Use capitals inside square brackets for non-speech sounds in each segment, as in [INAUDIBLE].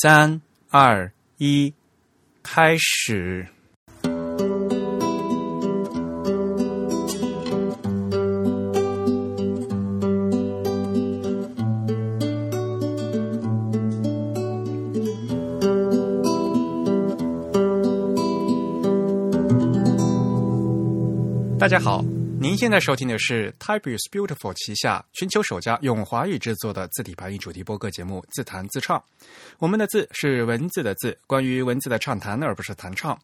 三二一，开始。大家好，您现在收听的是 Type is Beautiful 旗下全球首家用华语制作的字体排音主题播客节目《自弹自唱》。我们的字是文字的字，关于文字的畅谈，而不是弹唱。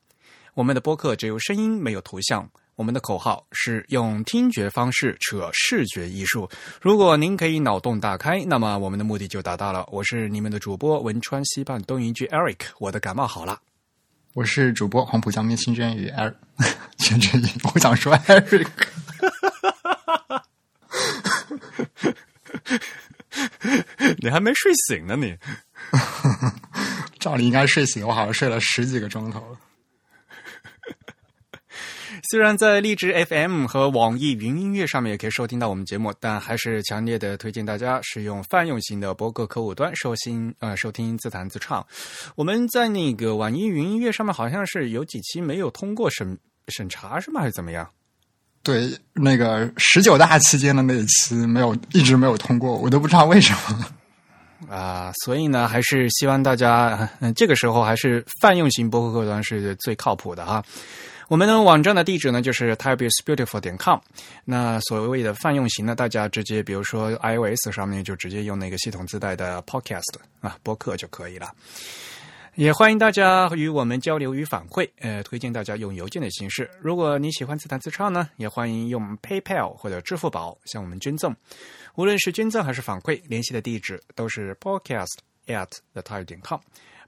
我们的播客只有声音，没有图像。我们的口号是用听觉方式扯视觉艺术。如果您可以脑洞大开，那么我们的目的就达到了。我是你们的主播汶川西畔东营居 Eric，我的感冒好了。我是主播黄浦江边清娟与 Eric，清蒸鱼，我想说 Eric。[LAUGHS] 你还没睡醒呢，你？[LAUGHS] 照理应该睡醒，我好像睡了十几个钟头了。[LAUGHS] 虽然在荔枝 FM 和网易云音乐上面也可以收听到我们节目，但还是强烈的推荐大家使用泛用型的播客客户端收听呃收听自弹自唱。我们在那个网易云音乐上面好像是有几期没有通过审审查是吗？还是怎么样？对，那个十九大期间的那一期没有一直没有通过，我都不知道为什么。[LAUGHS] 啊，所以呢，还是希望大家，嗯，这个时候还是泛用型播客客户端是最靠谱的哈。我们的网站的地址呢，就是 typeisbeautiful 点 com。那所谓的泛用型呢，大家直接比如说 iOS 上面就直接用那个系统自带的 Podcast 啊播客就可以了。也欢迎大家与我们交流与反馈，呃，推荐大家用邮件的形式。如果你喜欢自弹自唱呢，也欢迎用 PayPal 或者支付宝向我们捐赠。无论是捐赠还是反馈，联系的地址都是 podcast at the type 点 com。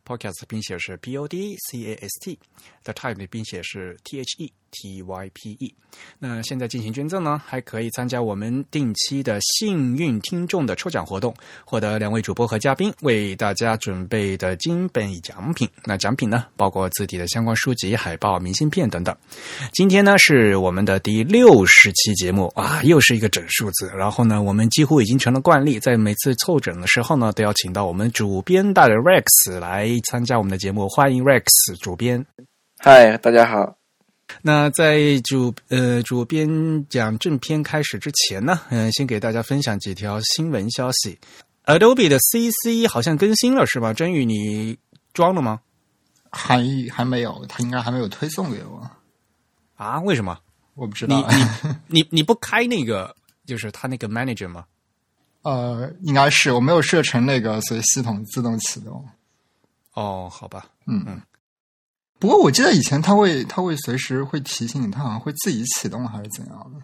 Podcast 拼写是 P O D C A S T，The Type 的拼写是 T H E T Y P E。那现在进行捐赠呢，还可以参加我们定期的幸运听众的抽奖活动，获得两位主播和嘉宾为大家准备的金本奖品。那奖品呢，包括字体的相关书籍、海报、明信片等等。今天呢，是我们的第六十期节目啊，又是一个整数字。然后呢，我们几乎已经成了惯例，在每次凑整的时候呢，都要请到我们主编大人 Rex 来参加我们的节目。欢迎 Rex 主编。嗨，大家好。那在主呃主编讲正片开始之前呢，嗯、先给大家分享几条新闻消息。Adobe 的 CC 好像更新了是吧？真宇，你装了吗？还还没有，他应该还没有推送给我。啊？为什么？我不知你道。你你你不开那个就是他那个 manager 吗？呃，应该是我没有设成那个，所以系统自动启动。哦，好吧，嗯嗯。不过我记得以前它会，它会随时会提醒你，它好像会自己启动还是怎样的？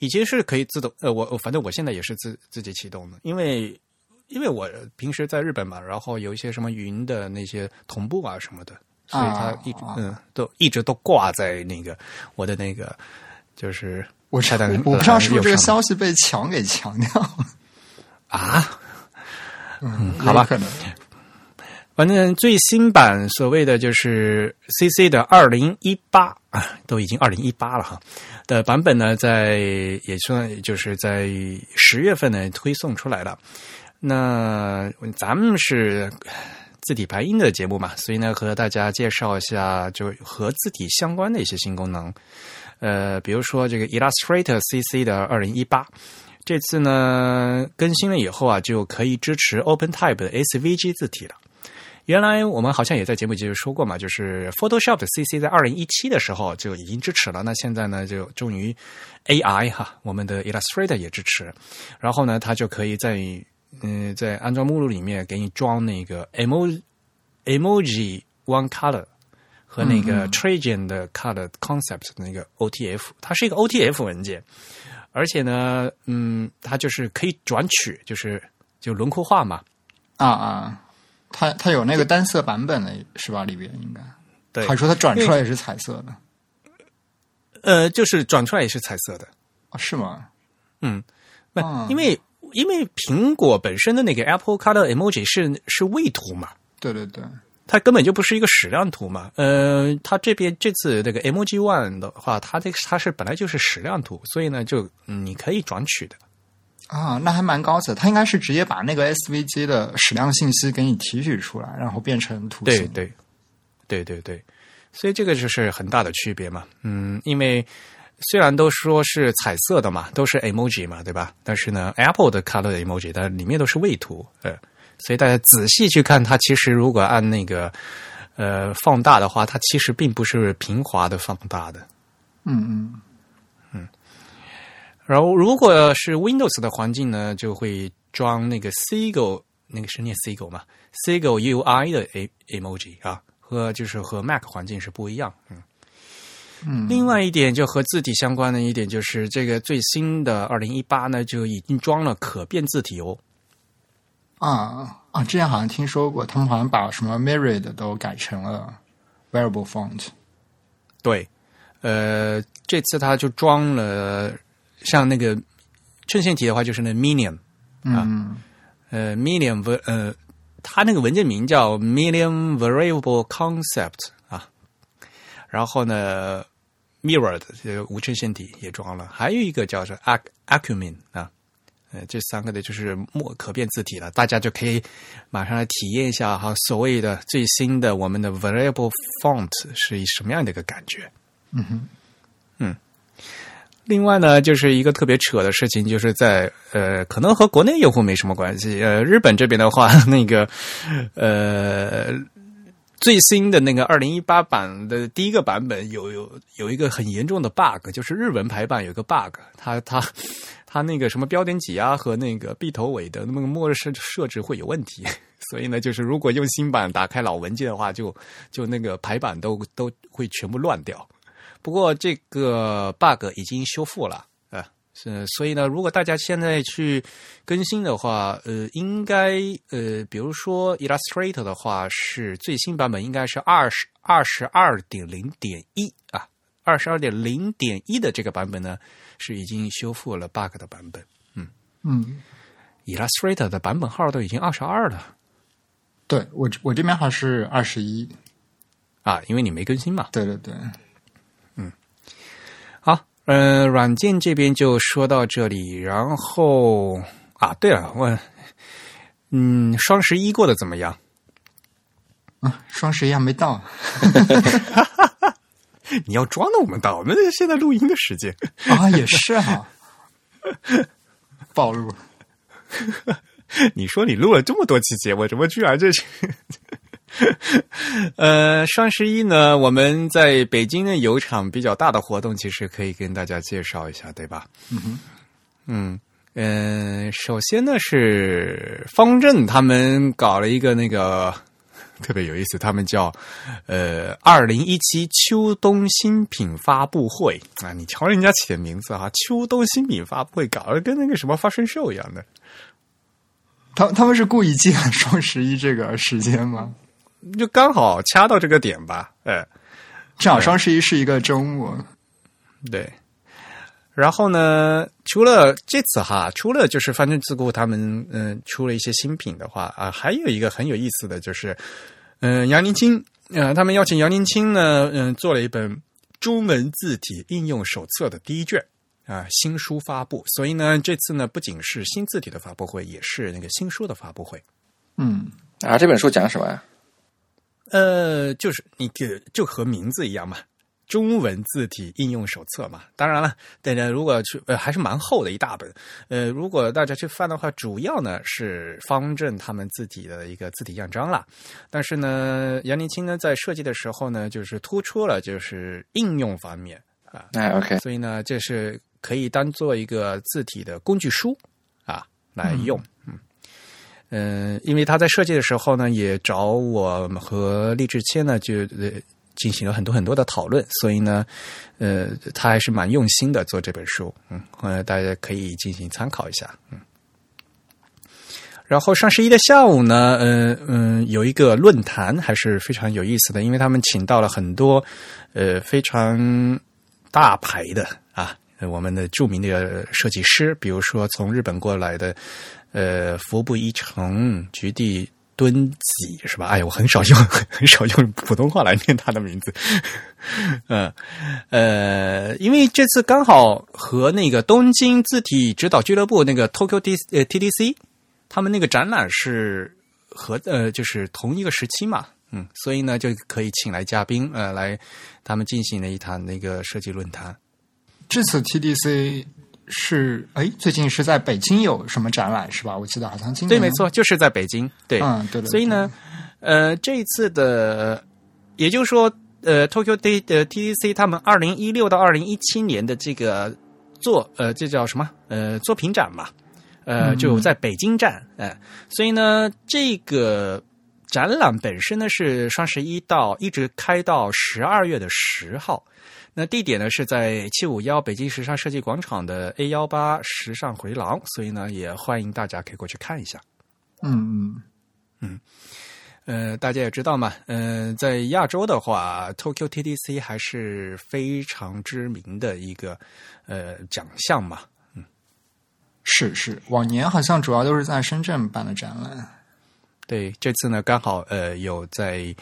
以前是可以自动，呃，我我反正我现在也是自自己启动的，因为因为我平时在日本嘛，然后有一些什么云的那些同步啊什么的，所以它一直、啊嗯都一直都挂在那个我的那个就是我我不知道是不是这个消息被强给强调了。啊，嗯，好吧可能。反正最新版所谓的就是 CC 的二零一八啊，都已经二零一八了哈的版本呢，在也算就是在十月份呢推送出来了。那咱们是字体排音的节目嘛，所以呢和大家介绍一下就和字体相关的一些新功能。呃，比如说这个 Illustrator CC 的二零一八。这次呢更新了以后啊，就可以支持 OpenType 的 SVG 字体了。原来我们好像也在节目里说过嘛，就是 Photoshop 的 CC 在二零一七的时候就已经支持了，那现在呢就终于 AI 哈，我们的 Illustrator 也支持，然后呢它就可以在嗯在安装目录里面给你装那个 emo emoji one color 和那个 Trajan 的 color concept 的那个 OTF，它是一个 OTF 文件，而且呢，嗯，它就是可以转取，就是就轮廓化嘛，啊啊，它它有那个单色版本的是吧？里边应该。对，还说它转出来也是彩色的呃，就是转出来也是彩色的，哦？是吗？嗯，那，嗯因为因为苹果本身的那个 Apple Color Emoji 是是位图嘛，对对对，它根本就不是一个矢量图嘛。呃，它这边这次那个 Emoji One 的话，它这个它是本来就是矢量图，所以呢，就、嗯、你可以转取的。啊，那还蛮高级的。它应该是直接把那个 SVG 的矢量信息给你提取出来，然后变成图形。对对对对对，所以这个就是很大的区别嘛。嗯，因为虽然都说是彩色的嘛，都是 emoji 嘛，对吧？但是呢，Apple 的 color emoji 但里面都是位图，呃，所以大家仔细去看，它其实如果按那个呃放大的话，它其实并不是平滑的放大的。嗯嗯。然后，如果是 Windows 的环境呢，就会装那个 Seagull，那个是念 Seagull 嘛？Seagull UI 的 A emoji 啊，和就是和 Mac 环境是不一样。嗯嗯。另外一点，就和字体相关的一点，就是这个最新的二零一八呢，就已经装了可变字体哦。啊啊！之前好像听说过，他们好像把什么 Myriad 都改成了 Variable Font。对，呃，这次他就装了。像那个衬线体的话，就是那 Medium 啊，呃，Medium 文呃，它那个文件名叫 Medium Variable Concept 啊。然后呢，Mirrored 这个无衬线体也装了，还有一个叫做 Ac Acumen 啊，呃，这三个的就是墨可变字体了，大家就可以马上来体验一下哈，所谓的最新的我们的 Variable Font 是什么样的一个感觉？嗯哼，嗯。另外呢，就是一个特别扯的事情，就是在呃，可能和国内用户没什么关系。呃，日本这边的话，那个呃，最新的那个二零一八版的第一个版本有有有一个很严重的 bug，就是日文排版有个 bug，它它它那个什么标点挤压和那个闭头尾的那么默认设设置会有问题，[LAUGHS] 所以呢，就是如果用新版打开老文件的话，就就那个排版都都会全部乱掉。不过这个 bug 已经修复了啊，是所以呢，如果大家现在去更新的话，呃，应该呃，比如说 Illustrator 的话，是最新版本应该是二十二十二点零点一啊，二十二点零点一的这个版本呢，是已经修复了 bug 的版本。嗯嗯，Illustrator 的版本号都已经二十二了。对我我这边还是二十一啊，因为你没更新嘛。对对对。嗯，软件这边就说到这里，然后啊，对了，问，嗯，双十一过得怎么样？啊，双十一还没到，[LAUGHS] 你要装的我们到，我们现在录音的时间啊，也是哈，[LAUGHS] 暴露，你说你录了这么多期节目，怎么居然这是？[LAUGHS] 呃，双十一呢，我们在北京呢有场比较大的活动，其实可以跟大家介绍一下，对吧？嗯嗯嗯，首先呢是方正他们搞了一个那个特别有意思，他们叫呃二零一七秋冬新品发布会啊，你瞧人家起的名字啊，秋冬新品发布会，搞得跟那个什么发生秀一样的。他他们是故意记双十一这个时间吗？就刚好掐到这个点吧，哎，正好双十一是一个周末，对。然后呢，除了这次哈，除了就是方正自顾他们嗯出了一些新品的话啊，还有一个很有意思的就是，嗯，杨林清，呃，他们邀请杨林清呢，嗯，做了一本中文字体应用手册的第一卷啊，新书发布。所以呢，这次呢，不仅是新字体的发布会，也是那个新书的发布会。嗯，啊，这本书讲什么呀？呃，就是你就就和名字一样嘛，中文字体应用手册嘛。当然了，大家如果去呃还是蛮厚的一大本。呃，如果大家去翻的话，主要呢是方正他们字体的一个字体样章啦。但是呢，杨林清呢在设计的时候呢，就是突出了就是应用方面啊。哎，OK。所以呢，这是可以当做一个字体的工具书啊来用。嗯，嗯因为他在设计的时候呢，也找我和励志谦呢，就进行了很多很多的讨论，所以呢，呃，他还是蛮用心的做这本书，嗯，呃，大家可以进行参考一下，嗯。然后双十一的下午呢，嗯嗯，有一个论坛还是非常有意思的，因为他们请到了很多呃非常大牌的，我们的著名的设计师，比如说从日本过来的。呃，服部一成、菊地敦己是吧？哎，我很少用 [LAUGHS] 很少用普通话来念他的名字。嗯呃，因为这次刚好和那个东京字体指导俱乐部那个 Tokyo D 呃 TDC，他们那个展览是和呃就是同一个时期嘛，嗯，所以呢就可以请来嘉宾呃来他们进行了一场那个设计论坛。这次 TDC 是哎，最近是在北京有什么展览是吧？我记得好像今对，没错，就是在北京。对，嗯，对的。所以呢，呃，这一次的，也就是说，呃，Tokyo Day 的 TDC 他们二零一六到二零一七年的这个作，呃，这叫什么？呃，作品展嘛，呃，嗯就在北京站，呃，所以呢，这个展览本身呢是双十一到一直开到十二月的十号。那地点呢是在七五幺北京时尚设计广场的 A 幺八时尚回廊，所以呢也欢迎大家可以过去看一下。嗯嗯嗯，呃，大家也知道嘛，呃，在亚洲的话，Tokyo TDC 还是非常知名的一个呃奖项嘛。嗯是是，往年好像主要都是在深圳办的展览。对，这次呢刚好呃有在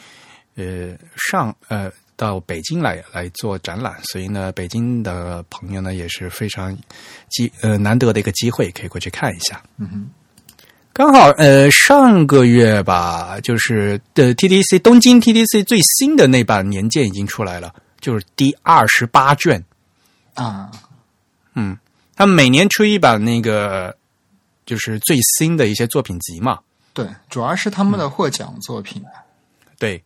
呃上呃到北京来来做展览，所以呢北京的朋友呢也是非常机呃难得的一个机会，可以过去看一下。嗯哼，刚好呃上个月吧，就是的 TDC 东京 TDC 最新的那版年鉴已经出来了，就是第二十八卷。啊，嗯，他们每年出一版那个就是最新的一些作品集嘛。对，主要是他们的获奖作品。对，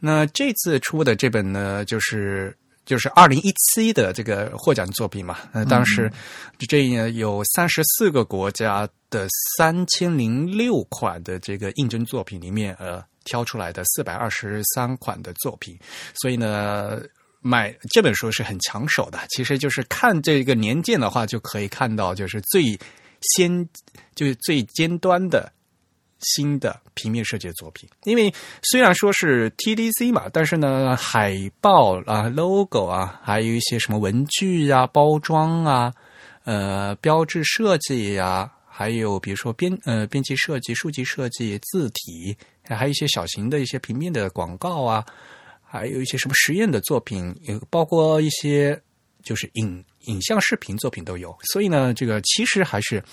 那这次出的这本呢，就是就是二零一七的这个获奖作品嘛。呃，当时这有三十四个国家的三千零六款的这个应征作品里面，呃，挑出来的四百二十三款的作品，所以呢。买这本书是很抢手的，其实就是看这个年鉴的话，就可以看到就是最先就是最尖端的新的平面设计的作品。因为虽然说是 TDC 嘛，但是呢，海报啊、logo 啊，还有一些什么文具啊、包装啊、呃标志设计呀、还有比如说编呃编辑设计、数据设计、字体，还有一些小型的一些平面的广告啊。还有一些什么实验的作品，也包括一些就是影影像视频作品都有，所以呢，这个其实还是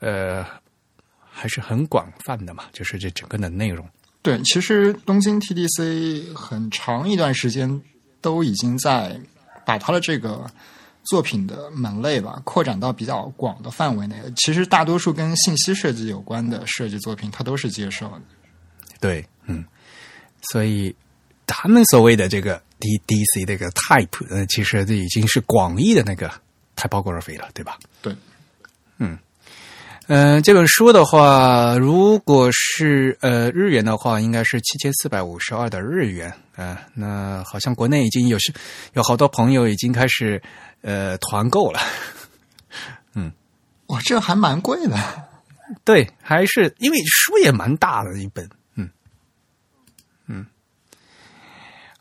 呃还是很广泛的嘛，就是这整个的内容。对，其实东京 TDC 很长一段时间都已经在把它的这个作品的门类吧扩展到比较广的范围内。其实大多数跟信息设计有关的设计作品，它都是接受的。对，嗯，所以。他们所谓的这个 DDC 这个 type，呃，其实这已经是广义的那个 typography 了，对吧？对，嗯，呃，这本书的话，如果是呃日元的话，应该是七千四百五十二的日元啊、呃。那好像国内已经有是有好多朋友已经开始呃团购了。[LAUGHS] 嗯，哇，这还蛮贵的。对，还是因为书也蛮大的一本。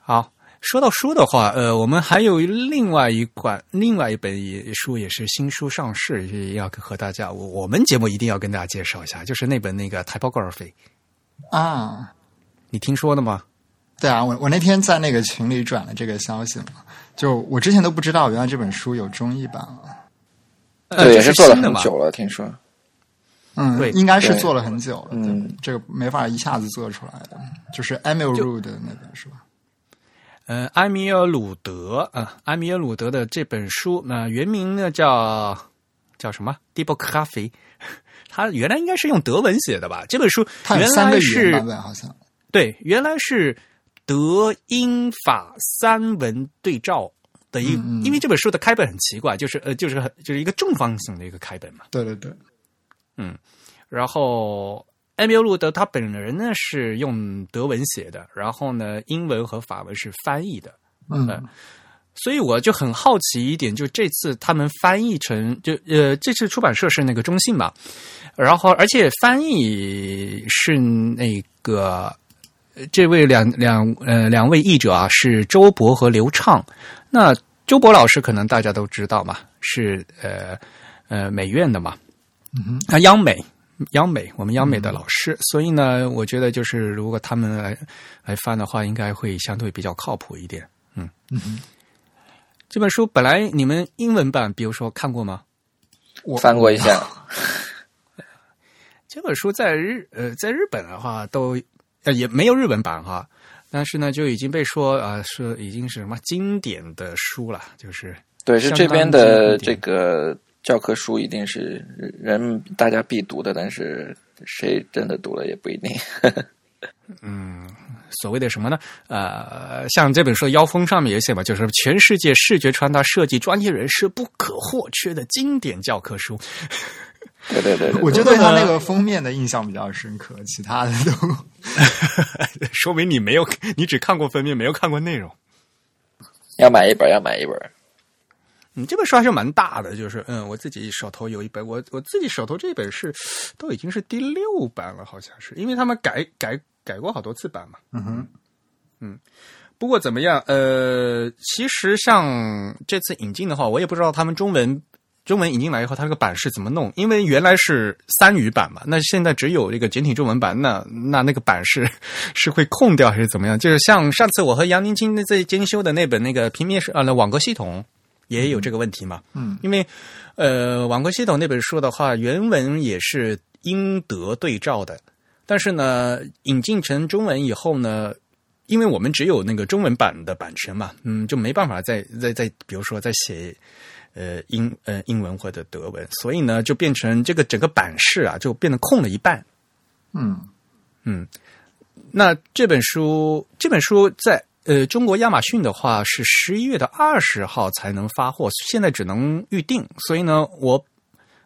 好，说到书的话，呃，我们还有另外一款、另外一本也书，也是新书上市，也要和大家，我我们节目一定要跟大家介绍一下，就是那本那个 typography 啊，你听说的吗？对啊，我我那天在那个群里转了这个消息嘛，就我之前都不知道，原来这本书有中译版了。呃，对，这是做了新的嘛？很久了，听说。嗯，对对应该是做了很久了，嗯这个没法一下子做出来的，就是 Emil Rud 的那本是吧？呃，埃米尔鲁德啊、埃米尔鲁德的这本书，那、原名呢叫叫什么 d e b o c a f e 他原来应该是用德文写的吧？这本书原来是。对，原来是德英法三文对照的一，嗯嗯因为这本书的开本很奇怪，就是呃，就是很就是一个正方形的一个开本嘛。对对对，嗯然后埃米尔路德他本人呢是用德文写的，然后呢英文和法文是翻译的，嗯呃所以我就很好奇一点，就这次他们翻译成就呃，这次出版社是那个中信嘛，然后而且翻译是那个呃这位两两呃两位译者啊是周博和刘畅。那周博老师可能大家都知道嘛，是呃呃美院的嘛，嗯哼，啊央美央美，我们央美的老师，所以呢，我觉得就是如果他们来来翻的话，应该会相对比较靠谱一点。嗯嗯，这本书本来你们英文版，比如说看过吗？我翻过一下。[LAUGHS] 这本书在日呃，在日本的话都呃也没有日文版哈，但是呢就已经被说啊是已经是什么经典的书了，就是对，是这边的这个教科书一定是人大家必读的，但是谁真的读了也不一定。嗯所谓的什么呢？呃，像这本书的腰封上面也写嘛，就是全世界视觉传达设计专业人士不可或缺的经典教科书。[LAUGHS] 对对对对，我就对他那个封面的印象比较深刻，其他的都 [LAUGHS] 说明你没有，你只看过封面，没有看过内容。要买一本，要买一本。嗯，这本书还是蛮大的，就是嗯，我自己手头有一本，我我自己手头这本是都已经是第六版了，好像是，因为他们改改改过好多次版嘛。嗯哼，嗯不过怎么样？呃，其实像这次引进的话，我也不知道他们中文中文引进来以后，它这个版是怎么弄？因为原来是三语版嘛，那现在只有这个简体中文版，那那那个版是是会空掉还是怎么样？就是像上次我和杨宁青在监修的那本那个平面是呃，那网格系统也有这个问题嘛。嗯，因为呃，网格系统那本书的话，原文也是英德对照的，但是呢，引进成中文以后呢，因为我们只有那个中文版的版权嘛，嗯，就没办法再再再，比如说再写呃英呃英文或者德文，所以呢，就变成这个整个版式啊，就变得空了一半。嗯。嗯，那这本书这本书在呃中国亚马逊的话是十一月的二十号才能发货，现在只能预定，所以呢，我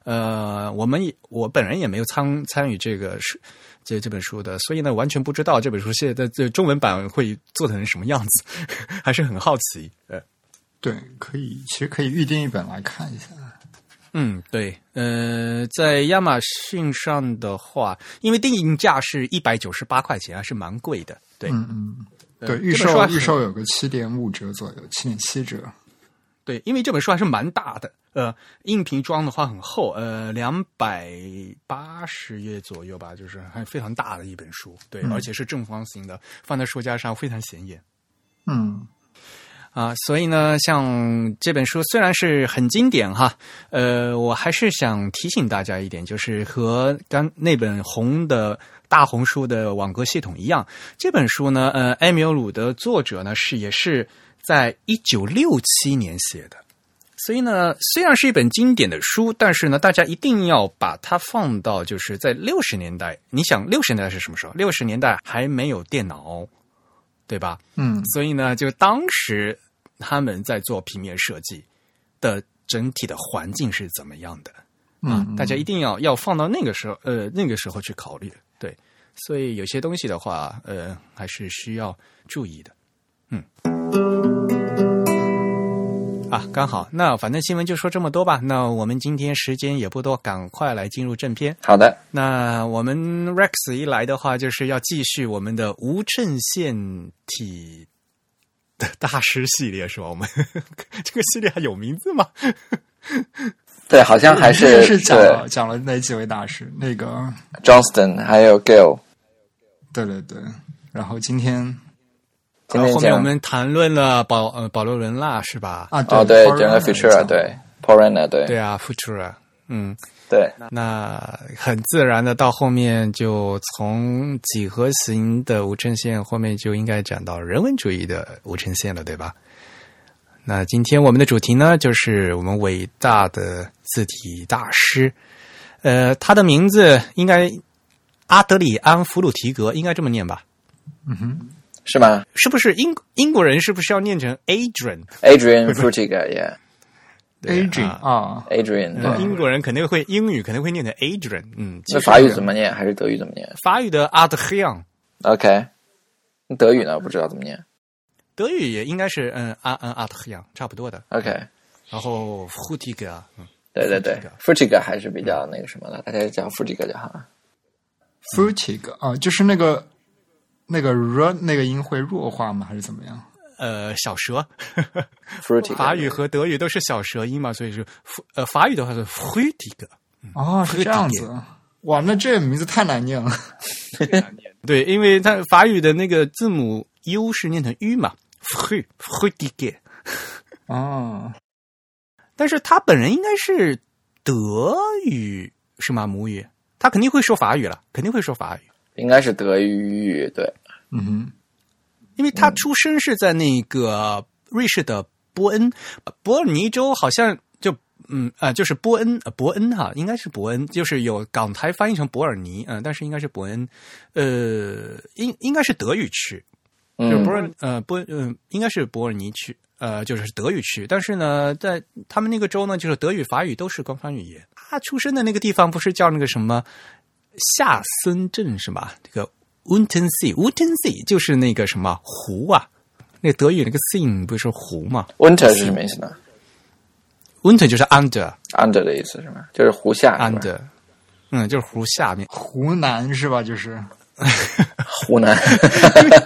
呃我们也我本人也没有参参与这个是这这本书的，所以呢完全不知道这本书现在这中文版会做成什么样子，[LAUGHS] 还是很好奇。呃，对，可以，其实可以预定一本来看一下。嗯，对，呃，在亚马逊上的话，因为定价是一百九十八块钱，还是蛮贵的。对，嗯嗯，呃对，预售预售有个七点五折左右，七点七折。对，因为这本书还是蛮大的，呃，硬皮装的话很厚，呃，两百八十页左右吧，就是还非常大的一本书，对，嗯而且是正方形的，放在书架上非常显眼嗯啊。所以呢，像这本书虽然是很经典哈，呃，我还是想提醒大家一点，就是和刚那本红的。大红书的网格系统一样，这本书呢，呃，埃米尔鲁的作者呢是也是在一九六七年写的，所以呢，虽然是一本经典的书，但是呢，大家一定要把它放到就是在六十年代。你想，六十年代是什么时候？六十年代还没有电脑，对吧？嗯所以呢，就当时他们在做平面设计的整体的环境是怎么样的啊？嗯，大家一定要要放到那个时候，呃，那个时候去考虑。对，所以有些东西的话，呃，还是需要注意的。嗯。啊，刚好，那反正新闻就说这么多吧。那我们今天时间也不多，赶快来进入正片。好的，那我们 Rex 一来的话，就是要继续我们的无衬线体的大师系列，是吧？我们 [LAUGHS] 这个系列还有名字吗？对，好像还是是是讲了讲了哪几位大师？那个 Johnston 还有 Gill。对对对，然后今天然后后面我们谈论了保呃保罗伦纳是吧？啊，哦，对，Forerunner 讲了 Futura，对 Porana，对对啊，Futura，嗯，对那很自然的到后面就从几何形的无衬线后面就应该讲到人文主义的无衬线了，对吧？那今天我们的主题呢，就是我们伟大的字体大师，呃，他的名字应该阿德里安·弗鲁提格，应该这么念吧？嗯哼，是吗是不是英英国人是不是要念成 Adrian？？Adrian [LAUGHS] Frutiger，yeah。Adrian 啊 Adrian 啊啊，对。英国人肯定会英语肯定会念成 Adrian，嗯，那法语怎么念？还是德语怎么念法语的 Adrian，？OK，那德语呢？不知道怎么念。德语也应该是嗯啊嗯 Adrian 差不多的。OK，然后 f u t i g 嗯，对对对 Frutiga，Frutiga 还是比较那个什么的，大家叫 Frutiga 就好了。Frutig 啊，就是那个那个 r 那个音会弱化吗？还是怎么样？呃，小舌，Frutiga 法语和德语都是小舌音嘛，所以是 f 呃法语的话是 f u t i g 哦，是这样子。哇，那这名字太难念了。[LAUGHS] 对，因为它法语的那个字母 U 是念成 U 嘛 d i g e 哦，但是他本人应该是德语是吗？母语，他肯定会说法语了，肯定会说法语，应该是德语，对，嗯哼，因为他出生是在那个瑞士的波恩，呃伯尔尼州，好像就嗯啊、呃就是波恩，呃伯恩哈，应该是伯恩，就是有港台翻译成伯尔尼，嗯、但是应该是伯恩，呃，应应该是德语区，就是伯嗯，尔呃波嗯、应该是伯尔尼区，呃就是德语区，但是呢，在他们那个州呢，就是德语、法语都是官方语言。他出生的那个地方不是叫那个什么夏森镇是吧？这个 Untensee，Untensee 就是那个什么湖啊，那德语那个 seen 不是湖嘛 winter 是什么意思呢？Winter 就是 under？under 的意思是吗？就是湖下是 under，嗯，就是湖下面。湖南是吧？就是 [LAUGHS] 湖南，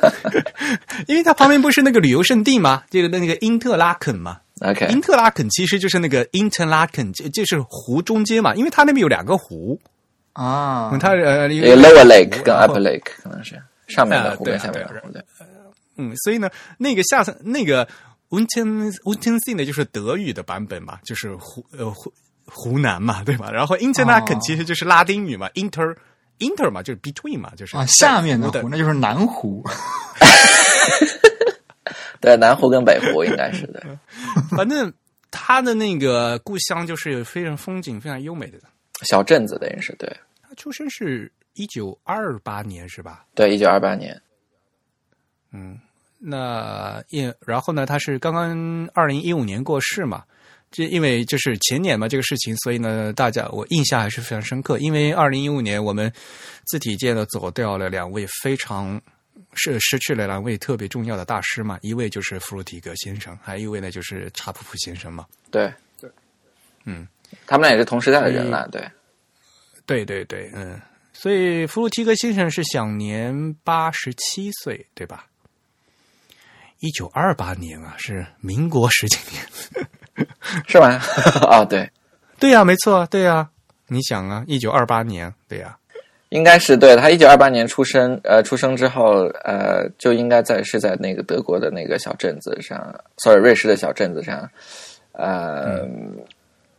[LAUGHS] 因为它旁边不是那个旅游胜地吗？这个那个因特拉肯嘛，OK，因特拉肯其实就是那个 Interlaken，就就是湖中间嘛，因为它那边有两个湖，啊，它呃有 lower lake 跟 upper lake 可能是。上面的湖跟下面的湖，对，嗯，所以呢，那个下层那个 Unten Untensee 呢，就是德语的版本嘛，就是湖呃湖湖南嘛，对吧？然后 Interlaken 哦其实就是拉丁语嘛、i n t e r inter 嘛，就是 between 嘛，就是啊，下面的湖的湖那就是南湖。[LAUGHS] 对，南湖跟北湖应该是的。[LAUGHS] 反正他的那个故乡就是非常风景非常优美的。小镇子等于是对他出生是一九二八年是吧？对，一九二八年，嗯，那也然后呢，他是刚刚二零一五年过世嘛。这因为就是前年嘛这个事情，所以呢，大家我印象还是非常深刻。因为二零一五年我们字体界呢走掉了两位非常是失去了两位特别重要的大师嘛，一位就是弗鲁提格先生，还有一位呢就是查普普先生嘛。对对，嗯，他们俩也是同时代的人了，对，对对对，嗯，所以弗鲁提格先生是享年八十七岁，对吧？一九二八年啊，是民国十几年。[LAUGHS] 是吗？[LAUGHS] 啊，对，对呀、没错，对呀、你想啊，一九二八年，对呀、应该是对他一九二八年出生，呃，出生之后，呃，就应该在是在那个德国的那个小镇子上，sorry，瑞士的小镇子上，呃，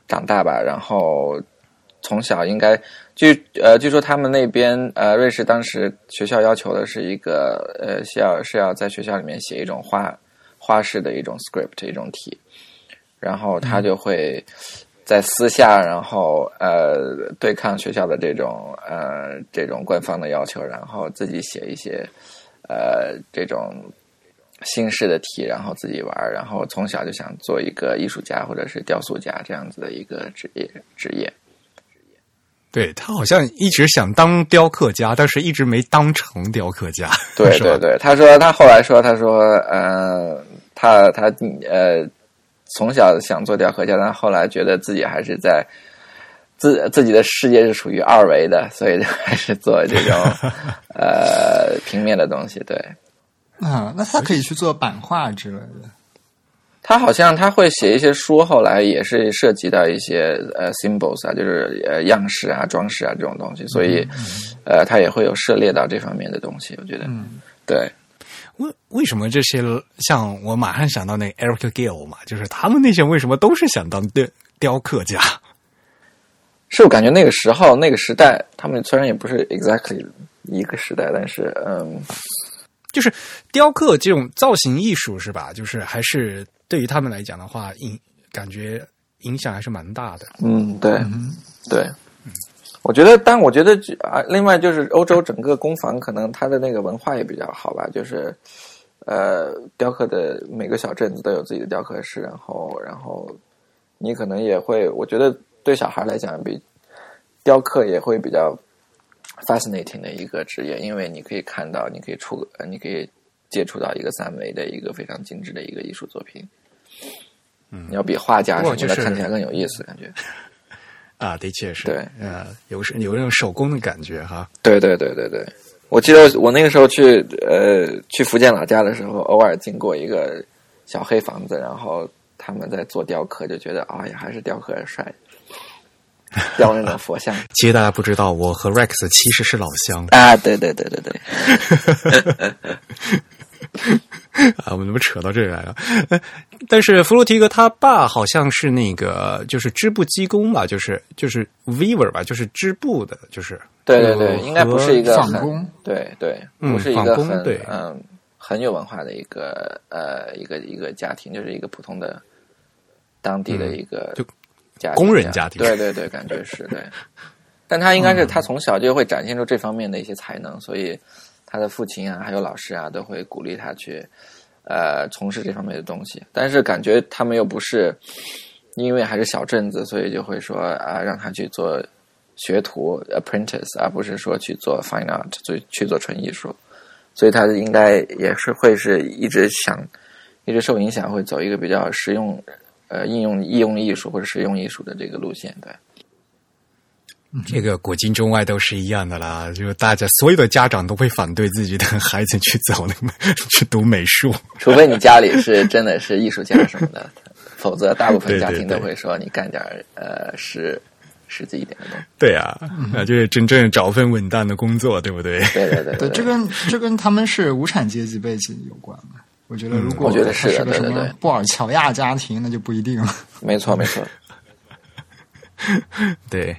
长大吧。然后从小应该据呃据说他们那边呃瑞士当时学校要求的是一个呃需要是要在学校里面写一种花花式的一种 script 一种题，然后他就会。在私下，然后呃对抗学校的这种呃这种官方的要求，然后自己写一些呃这种新式的题，然后自己玩儿，然后从小就想做一个艺术家或者是雕塑家这样子的一个职业职业。对他好像一直想当雕刻家，但是一直没当成雕刻家。[LAUGHS] 对对对，他说他后来说他说呃他他呃从小想做雕刻家，但后来觉得自己还是在。自自己的世界是属于二维的，所以就还是做这种 [LAUGHS] 呃平面的东西。对啊，那他可以去做版画之类的。他好像他会写一些书，后来也是涉及到一些呃 symbols 啊，就是呃样式啊、装饰啊这种东西，所以呃他也会有涉猎到这方面的东西。我觉得，嗯，对。为为什么这些像我马上想到那 Eric Gill 嘛，就是他们那些为什么都是想当雕雕刻家？[LAUGHS] 是我感觉那个时候那个时代，他们虽然也不是 exactly 一个时代，但是嗯，就是雕刻这种造型艺术是吧？就是还是对于他们来讲的话，影感觉影响还是蛮大的。嗯，对，对，我觉得，但我觉得啊，另外就是欧洲整个工坊可能它的那个文化也比较好吧，就是呃，雕刻的每个小镇子都有自己的雕刻师，然后，然后你可能也会，我觉得对小孩来讲，比雕刻也会比较 fascinating 的一个职业，因为你可以看到，你可以出，呃你可以接触到一个三维的一个非常精致的一个艺术作品。嗯，要比画家什么的看起来更有意思，感觉。啊，的确是，对，呃，有是有那种手工的感觉哈。对对对对对，我记得我那个时候去呃去福建老家的时候，偶尔经过一个小黑房子，然后他们在做雕刻，就觉得哎呀，还是雕刻帅。雕那种佛像。[LAUGHS] 其实大家不知道，我和 Rex 其实是老乡啊！对对对对对。[LAUGHS] [LAUGHS] 啊，我们怎么扯到这里来了？但是弗洛提格他爸好像是那个，就是织布机工吧，就是就是 weaver 吧，就是织布的，就是对对对，应该不是一个纺工，对对，嗯不是一个很对嗯很有文化的一个呃一个一个家庭，就是一个普通的当地的一个就家工人家庭对对对，感觉是对。[LAUGHS] 但他应该是他从小就会展现出这方面的一些才能，所以他的父亲啊，还有老师啊，都会鼓励他去呃从事这方面的东西。但是感觉他们又不是因为还是小镇子，所以就会说啊让他去做学徒 apprentice，而不是说去做 fine art，去去做纯艺术。所以他应该也是会是一直想一直受影响，会走一个比较实用呃应用应用艺术或者实用艺术的这个路线，对。这个古今中外都是一样的啦，就是大家所有的家长都会反对自己的孩子去走那么去读美术，除非你家里是真的是艺术家什么的，否则大部分家庭都会说你干点儿呃实实际一点的东西。对啊，那，就是真正找份稳当的工作，对不对？对对对对，这跟这跟他们是无产阶级背景有关嘛？我觉得如果我觉得是的他是个什对对对么布尔乔亚家庭，那就不一定了。没错没错。[LAUGHS] 对，嗯。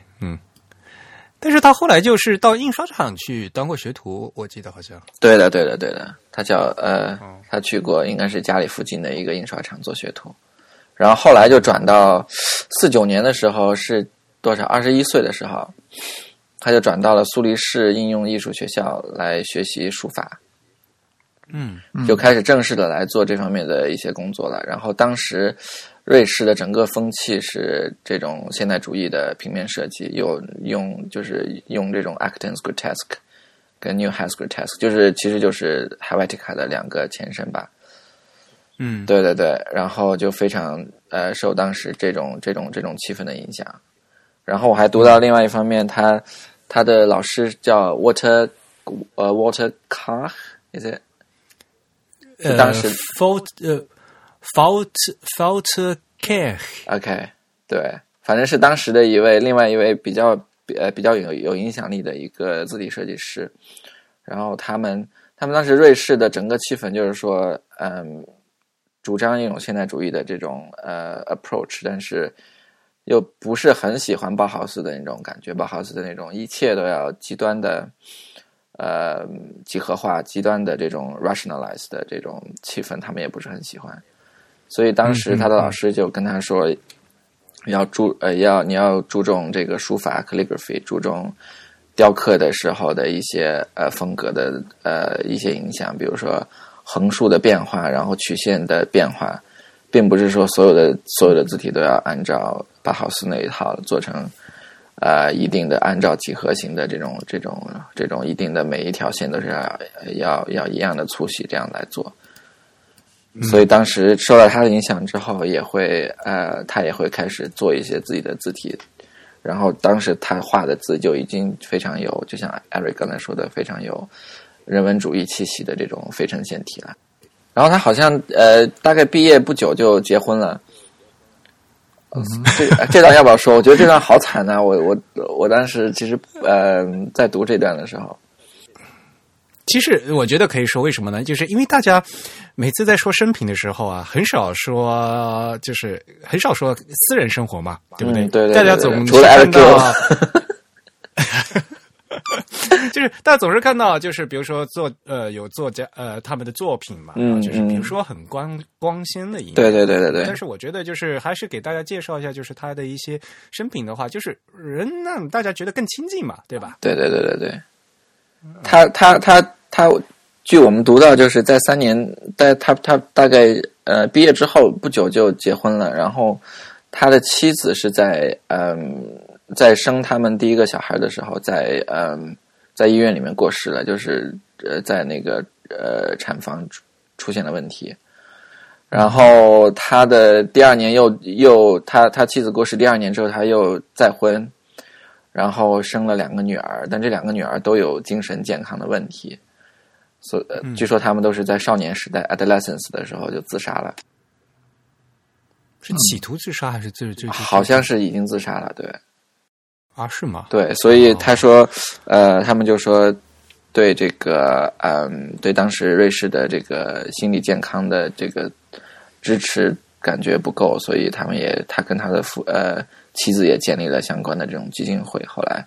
但是他后来就是到印刷厂去当过学徒，我记得好像。对的对的对的，他叫呃，他去过应该是家里附近的一个印刷厂做学徒，然后后来就转到四九年的时候是多少？二十一岁的时候，他就转到了苏黎世应用艺术学校来学习书法。嗯就开始正式的来做这方面的一些工作了。然后当时瑞士的整个风气是这种现代主义的平面设计，有用就是用这种 Acton's Grotesque 跟 Neuhaus Grotesque，就是其实就是 Helvetica 的两个前身吧。嗯，对对对，然后就非常呃受当时这种这种这种气氛的影响。然后我还读到另外一方面，他他的老师叫 Walter 呃 Walter Car，is it？呃当时呃 fault fault care OK，对，反正是当时的一位另外一位比较呃比较有有影响力的一个字体设计师。然后他们他们当时瑞士的整个气氛就是说，嗯，主张一种现代主义的这种呃 approach，但是又不是很喜欢包豪斯的那种感觉，包豪斯的那种一切都要极端的。呃，几何化、极端的这种 rationalize 的这种气氛，他们也不是很喜欢。所以当时他的老师就跟他说，要注呃要你要注重这个书法 calligraphy，注重雕刻的时候的一些呃风格的呃一些影响，比如说横竖的变化，然后曲线的变化，并不是说所有的所有的字体都要按照巴豪斯那一套做成。呃，一定的按照几何形的这种这种这种一定的每一条线都是要要要一样的粗细这样来做，所以当时受到他的影响之后，也会呃，他也会开始做一些自己的字体，然后当时他画的字就已经非常有，就像艾瑞刚才说的，非常有人文主义气息的这种非呈现体了。然后他好像呃，大概毕业不久就结婚了。这这段要不要说？我觉得这段好惨呐、我我我当时其实呃在读这段的时候，其实我觉得可以说，为什么呢？就是因为大家每次在说生平的时候啊，很少说，就是很少说私人生活嘛，对不对？嗯对对对大家总是看到，[LAUGHS] 就是大家总是看到，就是比如说作呃有作家呃他们的作品嘛，嗯就是比如嗯说很光光鲜的一面，对对对对对但是我觉得，就是还是给大家介绍一下，就是他的一些生平的话，就是人让大家觉得更亲近嘛，对吧？对对对对对，他他他他，据我们读到，就是在三年，在他他大概呃毕业之后不久就结婚了，然后他的妻子是在嗯在生他们第一个小孩的时候，在嗯在医院里面过世了，就是呃在那个呃产房出出现了问题。然后他的第二年又又他他妻子过世第二年之后，他又再婚，然后生了两个女儿，但这两个女儿都有精神健康的问题，所呃，据说他们都是在少年时代 adolescence 的时候就自杀了，是企图自杀还是自自自？好像是已经自杀了，对。啊，是吗？对，所以他说，呃，他们就说对这个，嗯，对当时瑞士的这个心理健康的这个支持感觉不够，所以他们也他跟他的父呃妻子也建立了相关的这种基金会，后来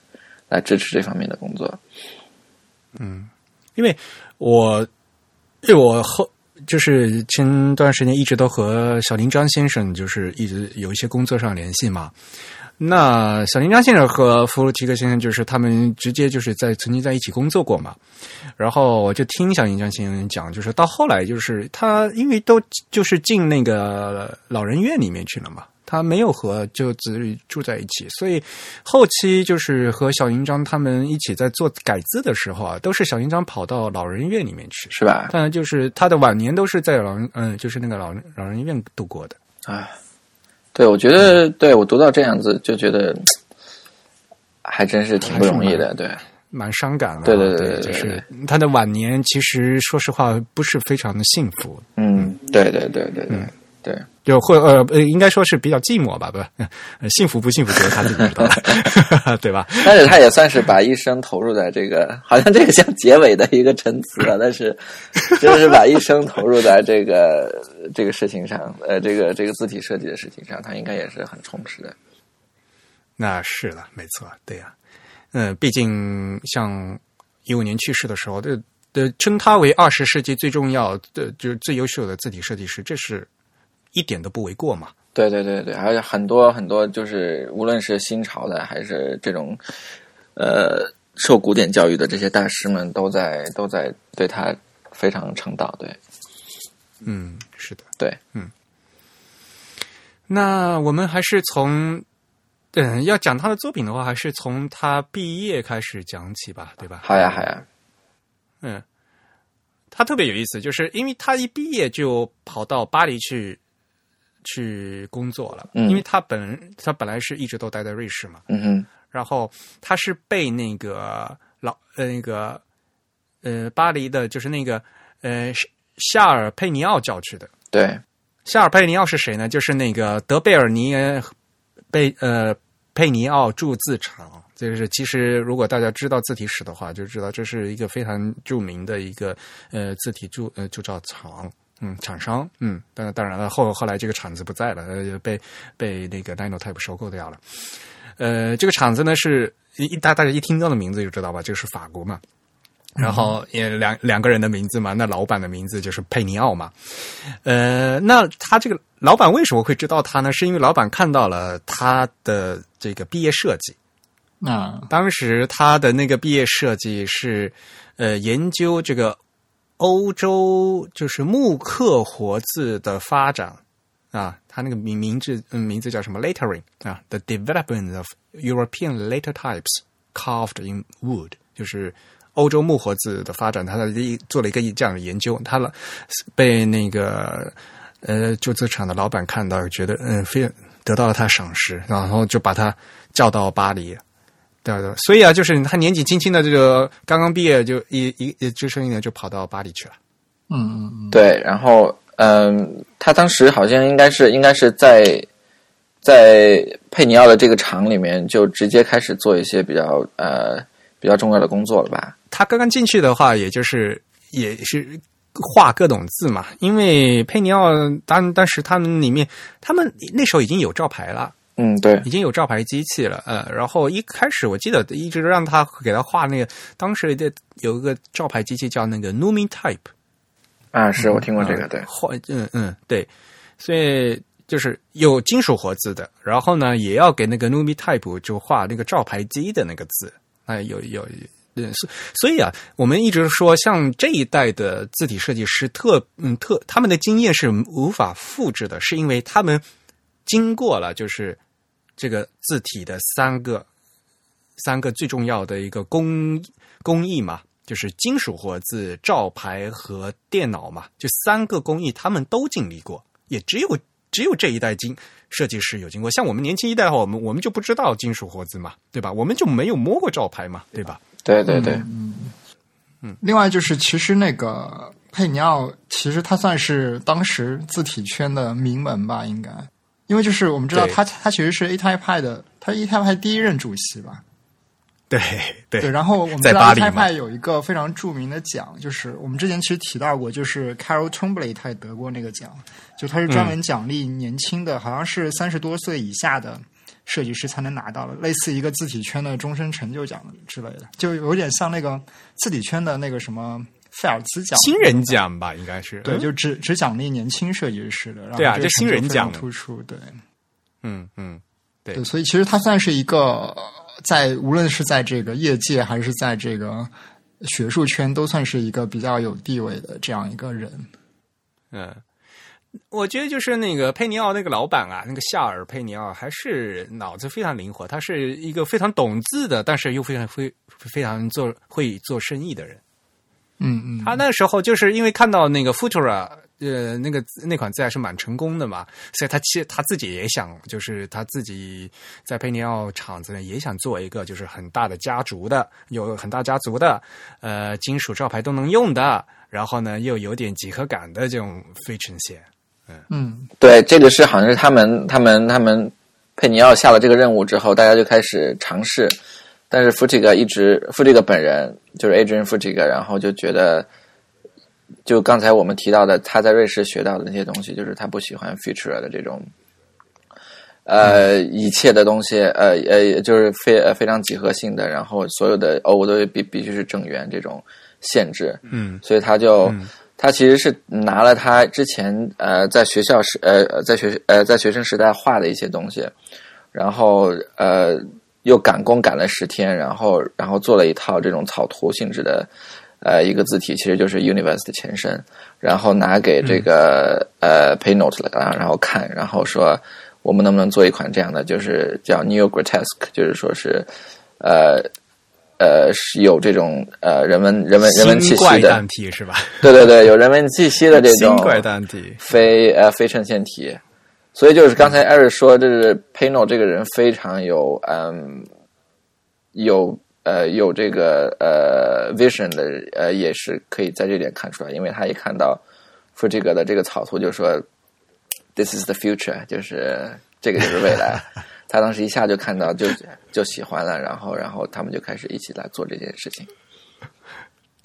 来支持这方面的工作。嗯因为我，因为我后就是前段时间一直都和小林张先生就是一直有一些工作上联系嘛。那小林张先生和弗鲁提克先生就是他们直接就是在曾经在一起工作过嘛。然后我就听小林张先生讲，就是到后来就是他因为都就是进那个老人院里面去了嘛。他没有和就子女住在一起，所以后期就是和小银章他们一起在做改字的时候啊，都是小银章跑到老人院里面去，是吧？当然，就是他的晚年都是在老人嗯，就是那个老人老人院度过的。啊，对，我觉得，对我读到这样子就觉得，还真是挺不容易的，对，蛮伤感的。对对对对，就是他的晚年，其实说实话不是非常的幸福。嗯，对对对对对对。就或呃呃，应该说是比较寂寞吧，不，[LAUGHS] 幸福不幸福只有他自己知道了，[LAUGHS] 对吧？但是他也算是把一生投入在这个，好像这个像结尾的一个陈词啊，[LAUGHS] 但是就是把一生投入在这个这个事情上，呃，这个这个字体设计的事情上，他应该也是很充实的。那是了，没错，对呀，嗯，毕竟像一五年去世的时候，这的称他为二十世纪最重要的就是最优秀的字体设计师，这是。一点都不为过嘛？对对对对，而且很多很多，就是无论是新潮的，还是这种呃受古典教育的这些大师们，都在都在对他非常称道。对，嗯，是的，对，嗯。那我们还是从嗯要讲他的作品的话，还是从他毕业开始讲起吧，对吧？好呀，好呀。嗯，他特别有意思，就是因为他一毕业就跑到巴黎去。去工作了，因为他本他本来是一直都待在瑞士嘛，嗯哼，然后他是被那个老呃那个呃巴黎的，就是那个呃夏尔佩尼奥叫去的，对，夏尔佩尼奥是谁呢？就是那个德贝尔尼贝呃佩尼奥铸字厂，就是其实如果大家知道字体史的话，就知道这是一个非常著名的一个呃字体铸呃铸造厂。嗯，厂商，嗯，当然，当然了，后后来这个厂子不在了，呃，被被那个 Linotype 收购掉了。呃，这个厂子呢是一大大家一听到的名字就知道吧，就是法国嘛。然后也两两个人的名字嘛，那老板的名字就是佩尼奥嘛。呃，那他这个老板为什么会知道他呢？是因为老板看到了他的这个毕业设计。那当时他的那个毕业设计是呃研究这个。欧洲就是木刻活字的发展啊，它那个名名字嗯名字叫什么？Lettering 啊，The development of European letter types carved in wood，就是欧洲木活字的发展。他的做了一个这样的研究，他了被那个呃旧字厂的老板看到，觉得嗯非得到了他赏识，然后就把他叫到巴黎。对对，所以啊，就是他年纪轻轻的这个刚刚毕业，就一一一只身一年就跑到巴黎去了。嗯嗯嗯，对，然后嗯，他当时好像应该是应该是在在佩尼奥的这个厂里面，就直接开始做一些比较呃比较重要的工作了吧？他刚刚进去的话，也就是也是画各种字嘛，因为佩尼奥当当时他们里面，他们那时候已经有招牌了。嗯，对，已经有照牌机器了，呃，然后一开始我记得一直让他给他画那个，当时的有一个照牌机器叫那个 Numi Type，啊，是我听过这个，对，画，嗯嗯，对，所以就是有金属活字的，然后呢，也要给那个 Numi Type 就画那个照牌机的那个字，哎，有有，嗯，所所以啊，我们一直说，像这一代的字体设计师特，嗯特，他们的经验是无法复制的，是因为他们经过了就是。这个字体的三个三个最重要的一个工工艺嘛，就是金属活字、照牌和电脑嘛，就三个工艺他们都经历过，也只有只有这一代金设计师有经过。像我们年轻一代的话，我们我们就不知道金属活字嘛，对吧？我们就没有摸过照牌嘛，对吧？对对对，嗯嗯。另外就是，其实那个佩尼奥，其实他算是当时字体圈的名门吧，应该。因为就是我们知道他他其实是 A Type 派的，他是 A Type 派第一任主席吧？对对。对，然后我们在知道巴 A 黎 Type 派有一个非常著名的奖，就是我们之前其实提到过，就是 Carol Tremblay 他也得过那个奖，就他是专门奖励年轻的，好像是三十多岁以下的设计师才能拿到的，类似一个字体圈的终身成就奖之类的，就有点像那个字体圈的那个什么费尔兹奖。新人奖吧，应该是对，就只只奖励年轻设计师的，对啊就新人奖突出，对嗯嗯对对，所以其实他算是一个呃在无论是在这个业界还是在这个学术圈，都算是一个比较有地位的这样一个人。嗯。我觉得就是那个佩尼奥那个老板啊，那个夏尔佩尼奥还是脑子非常灵活，他是一个非常懂字的，但是又非常会非常做会做生意的人。嗯嗯，他那时候就是因为看到那个 Futura，呃，那个那款字还是蛮成功的嘛，所以他其实他自己也想，就是他自己在佩尼奥厂子呢也想做一个就是很大的家族的，有很大家族的，呃，金属招牌都能用的，然后呢又有点几何感的这种非呈现。嗯对，这个是好像是他们他们他们佩尼奥下了这个任务之后，大家就开始尝试，但是福提格一直福提格本人就是 Adrian 福提格，然后就觉得，就刚才我们提到的他在瑞士学到的那些东西，就是他不喜欢 feature 的这种。呃，一切的东西，呃呃，就是非呃非常几何性的，然后所有的 O 都必必须是正圆这种限制，嗯所以他就、他其实是拿了他之前呃在学校时呃在学呃在学生时代画的一些东西，然后呃又赶工赶了十天，然后然后做了一套这种草图性质的呃一个字体，其实就是 Universe 的前身，然后拿给这个、呃 Paynote 了，然后看，然后说我们能不能做一款这样的，就是叫 Neo Grotesque，就是说是呃。呃，是有这种呃人文人文人文气息的，蛋体是吧？对对对，有人文气息的这 [LAUGHS] 新种怪蛋体，非呃非衬线体，所以就是刚才艾瑞说，这是 Pano 这个人非常有嗯有呃有这个呃 vision 的呃也是可以在这点看出来，因为他一看到说这个的这个草图就说 This is the future，就是这个就是未来。[LAUGHS] 他当时一下就看到就就喜欢了，然后然后他们就开始一起来做这件事情。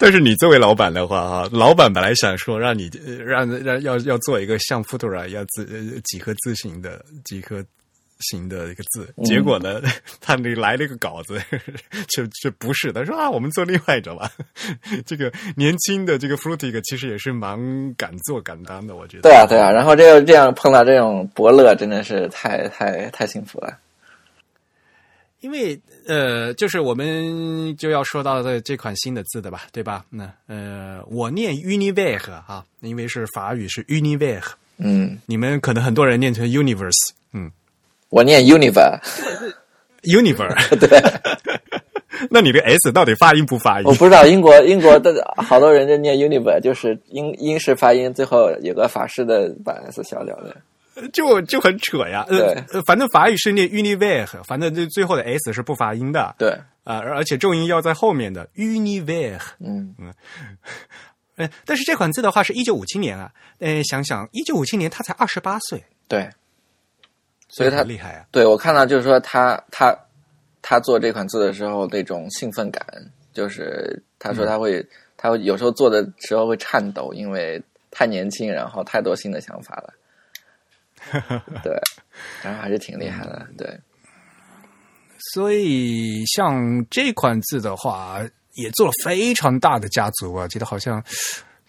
但是你作为老板的话，哈，老板本来想说让你呃让让要要做一个像 Futura 一样字呃几何字形的几何形的一个字，结果呢，[LAUGHS] 他那来了一个稿子，[LAUGHS] 就就不是，他说啊，我们做另外一种吧。[LAUGHS] 这个年轻的这个 Frutig 其实也是蛮敢做敢当的，我觉得。对啊，对啊，然后这个这样碰到这种伯乐，真的是太太太幸福了。因为呃，就是我们就要说到的这款新的字的吧，对吧？那呃，我念 universe 啊，因为是法语是 universe，嗯，你们可能很多人念成 Universe，嗯我念 universe，universe，。对，[LAUGHS] [LAUGHS] 那你的 S 到底发音不发音我？不知道英国英国的好多人就念 universe，就是英英式发音，最后有个法式的把 S 消掉的。就就很扯呀。呃对，呃反正法语是念 Univers，反正这最后的 S 是不发音的。对，啊、而且重音要在后面的 Univers。嗯，嗯，但是这款字的话是一九五七年啊，呃，想想一九五七年他才二十八岁，对，所以他厉害啊。对我看到就是说他他他做这款字的时候那种兴奋感，就是他说他会、他会有时候做的时候会颤抖，因为太年轻，然后太多新的想法了。[LAUGHS] 对，然后还是挺厉害的。对，所以像这款字的话，也做了非常大的家族啊，记得好像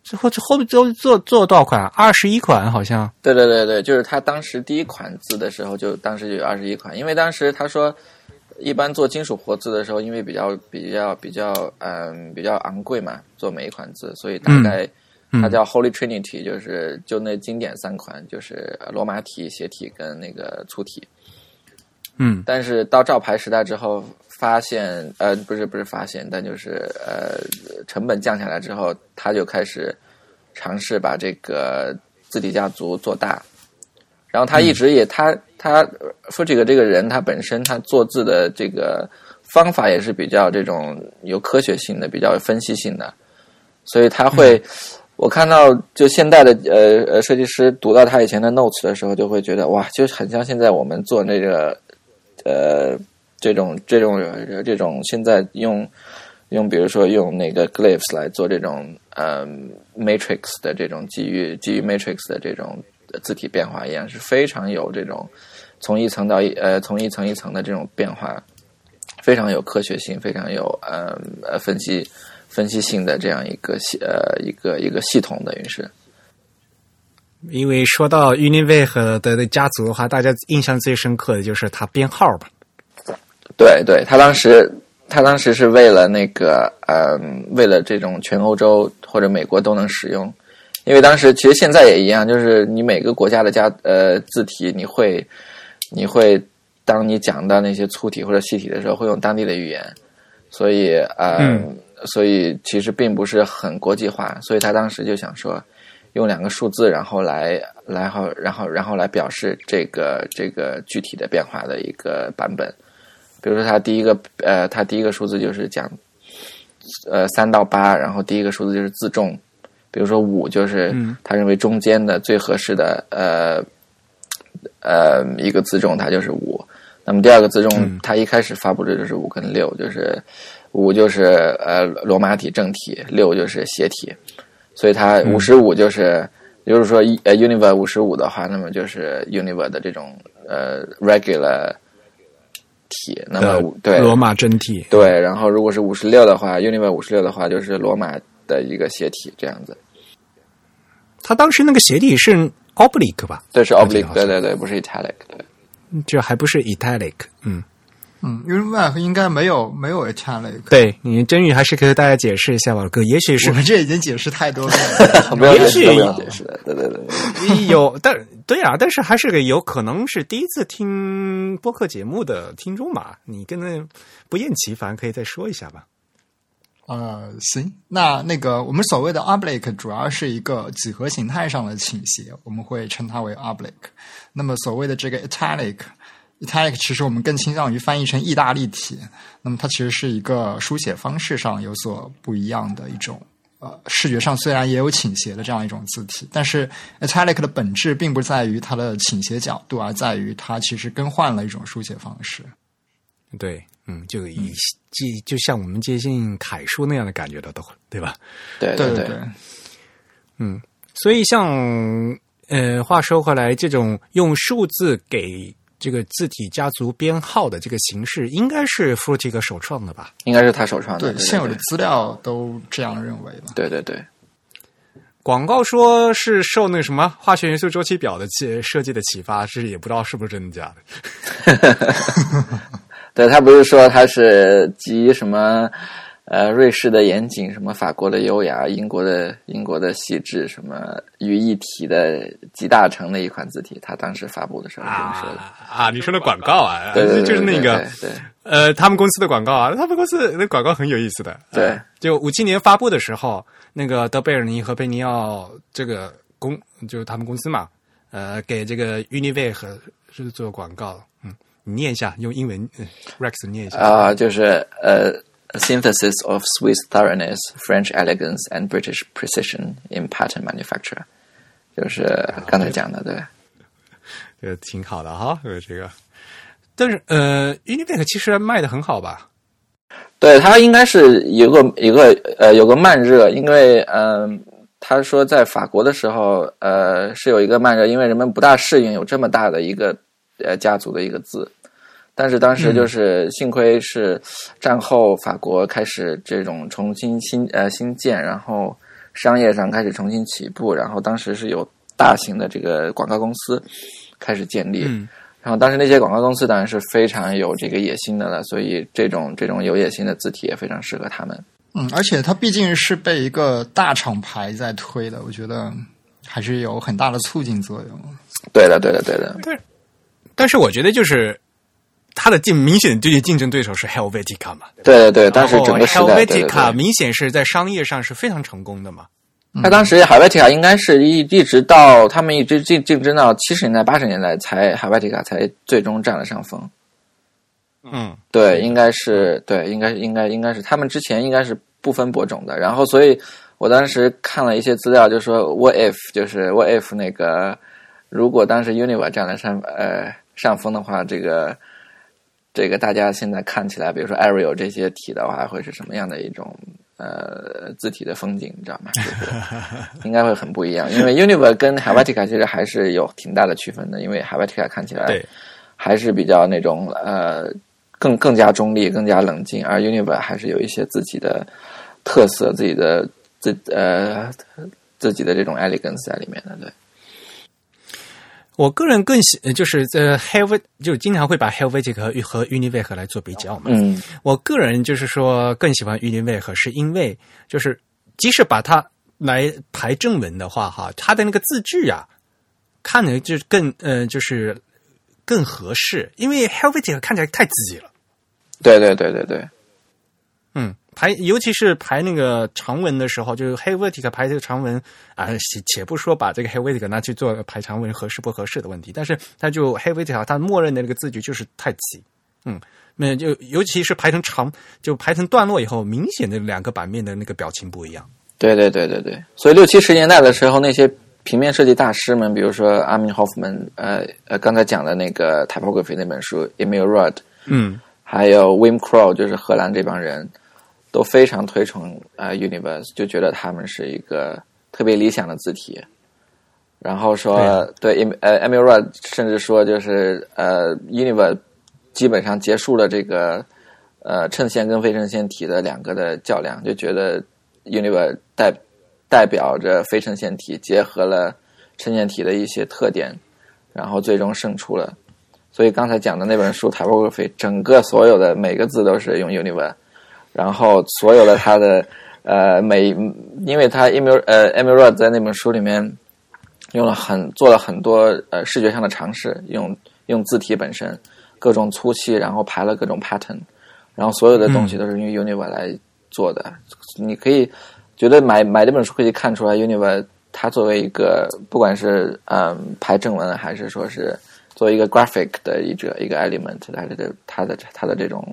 最后最后面做做做多少款？二十一款好像。对对对对，就是他当时第一款字的时候，就当时就有二十一款，因为当时他说，一般做金属活字的时候，因为比较比较比较嗯比较昂贵嘛，做每一款字，所以大概它叫 Holy Trinity，就是就那经典三款，就是罗马体、斜体跟那个粗体。嗯但是到照牌时代之后，发现呃不是不是发现，但就是呃成本降下来之后，他就开始尝试把这个字体家族做大。然后他一直也、他他 f u j i 这个人，他本身他做字的这个方法也是比较这种有科学性的，比较有分析性的，所以他会。我看到就现代的呃呃设计师读到他以前的 notes 的时候，就会觉得哇，就很像现在我们做那个呃这种这种这种现在用用比如说用那个 glyphs 来做这种呃 matrix 的这种基于基于 matrix 的这种字体变化一样，是非常有这种从一层到一呃从一层一层的这种变化，非常有科学性，非常有呃呃分析。分析性的这样一个系呃一个一个系统等于是，因为说到 Univac 的的家族的话，大家印象最深刻的就是它编号吧。对对，他当时他当时是为了那个呃为了这种全欧洲或者美国都能使用，因为当时其实现在也一样，就是你每个国家的家呃字体，你会你会当你讲到那些粗体或者细体的时候，会用当地的语言，所以呃。嗯所以其实并不是很国际化，所以他当时就想说，用两个数字，然后来，来后，然后，然后来表示这个这个具体的变化的一个版本。比如说，他第一个，呃，他第一个数字就是讲，呃，三到八，然后第一个数字就是自重。比如说五，就是他认为中间的最合适的，呃，呃，一个自重，它就是五。那么第二个自重，它一开始发布的就是五跟六，就是。五就是呃罗马体正体，六就是斜体，所以它五十五就是，就是说呃 Univer 五十五的话，那么就是 Univer 的这种呃 regular 体，那么对。罗马真体，对，然后如果是五十六的话，Univer 五十六的话就是罗马的一个斜体这样子。他当时那个斜体是 oblique 吧？对，是 oblique，对对对，不是 italic，对，这还不是 italic，嗯。嗯，Univac 应该没有没有 italic。对你真宇还是给大家解释一下吧，哥，也许是我们这已经解释太多了，[LAUGHS] 也许解释的，对对对，有，但对啊，但是还是个有可能是第一次听播客节目的听众嘛，你跟那不厌其烦可以再说一下吧。呃，行，那那个我们所谓的 oblique 主要是一个几何形态上的倾斜，我们会称它为 oblique。那么所谓的这个 italic。Italic 其实我们更倾向于翻译成意大利体，那么它其实是一个书写方式上有所不一样的一种，呃，视觉上虽然也有倾斜的这样一种字体，但是 Italic 的本质并不在于它的倾斜角度，而在于它其实更换了一种书写方式。对，嗯，就以接就像我们接近楷书那样的感觉的，都对吧？对对对，嗯，所以像呃，话说回来，这种用数字给这个字体家族编号的这个形式，应该是 f r u t i g 首创的吧？应该是他首创的。对，现有的资料都这样认为吧？对对对。广告说是受那个什么化学元素周期表的设计的启发，是也不知道是不是真的假的。[LAUGHS] 对他不是说他是集什么？呃，瑞士的严谨，什么法国的优雅，英国的英国的细致，什么于一体的集大成的一款字体，他当时发布的时候这么说的啊。你说的广告啊，对就是那个对，呃，他们公司的广告啊，他们公司那广告很有意思的。对，就五七年发布的时候，那个德贝尔尼和贝尼奥这个公，就是他们公司嘛，呃，给这个 Unive 和是做广告。嗯，你念一下，用英文，Rex 念一下啊，就是呃。A synthesis of Swiss thoroughness, French elegance, and British precision in pattern manufacture，就是刚才讲的，对，这挺好的哈，这个。但是呃，Univac 其实卖的很好吧？对，它应该是有个一个呃有个慢热，因为嗯，他说在法国的时候呃是有一个慢热，因为人们不大适应有这么大的一个呃家族的一个字。但是当时就是幸亏是战后法国开始这种重新新呃新建，然后商业上开始重新起步，然后当时是有大型的这个广告公司开始建立，然后当时那些广告公司当然是非常有这个野心的了，所以这种这种有野心的字体也非常适合他们。嗯，而且它毕竟是被一个大厂牌在推的，我觉得还是有很大的促进作用。对的，对的，对的。对，但是我觉得就是。他的竞明显对竞争对手是 Helvetica 嘛？对对对，当时整个 Helvetica 明显是在商业上是非常成功的嘛。他当时 Helvetica 应该是一一直到他们一直竞竞争到七十年代八十年代才 Helvetica 才最终占了上风。嗯，对，应该是对，应该应该应该是他们之前应该是不分伯仲的。然后所以我当时看了一些资料，就说 What if 就是 What if 那个如果当时 Univa 占了上呃上风的话，这个这个大家现在看起来，比如说 Arial 这些体的话，会是什么样的一种呃字体的风景，你知道吗？就是 [LAUGHS] 应该会很不一样，因为 Univa 跟 Helvetica 其实还是有挺大的区分的，因为 Helvetica 看起来还是比较那种呃更更加中立、更加冷静，而 Univa 还是有一些自己的特色、自己的自呃自己的这种 elegance 在里面的。对，我个人更喜就是呃 Helvet 就经常会把 Helvetic 和和 Univac 来做比较嘛。嗯我个人就是说更喜欢 Univac，是因为就是即使把它来排正文的话，哈，它的那个字句啊，看着就更呃就是更合适，因为 Helvetic 看起来太自己了。对对对对对，嗯，排尤其是排那个长文的时候，就是 Helvetic 排这个长文啊，且且不说把这个 Helvetic 拿去做排长文合适不合适的问题，但是它就 Helvetic 它默认的那个字句就是太齐，嗯，那就尤其是排成长，就排成段落以后，明显的两个版面的那个表情不一样。对对对对对，所以六七十年代的时候，那些平面设计大师们，比如说阿明·霍夫曼，呃呃，刚才讲的那个 Typography 那本书，Emil Rudd，嗯，还有 Wim Crow，就是荷兰这帮人，都非常推崇呃 Universe，就觉得他们是一个特别理想的字体。然后说，对呃 Emil Rudd 甚至说，就是呃 Universe 基本上结束了这个呃衬线跟非衬线体的两个的较量，就觉得 Universe 代代表着非衬线体结合了衬线体的一些特点，然后最终胜出了。所以刚才讲的那本书《Typography》，整个所有的每个字都是用 Univa，然后所有的它的呃每，因为它 Emil 呃 Emil Rod 在那本书里面用了很做了很多呃视觉上的尝试，用用字体本身各种粗细，然后排了各种 pattern，然后所有的东西都是用 Univa 来做的。你可以觉得买买这本书可以看出来，Univa 它作为一个不管是嗯排正文还是说是。作为一个 graphic 的一者一个 element，它的它的它的这种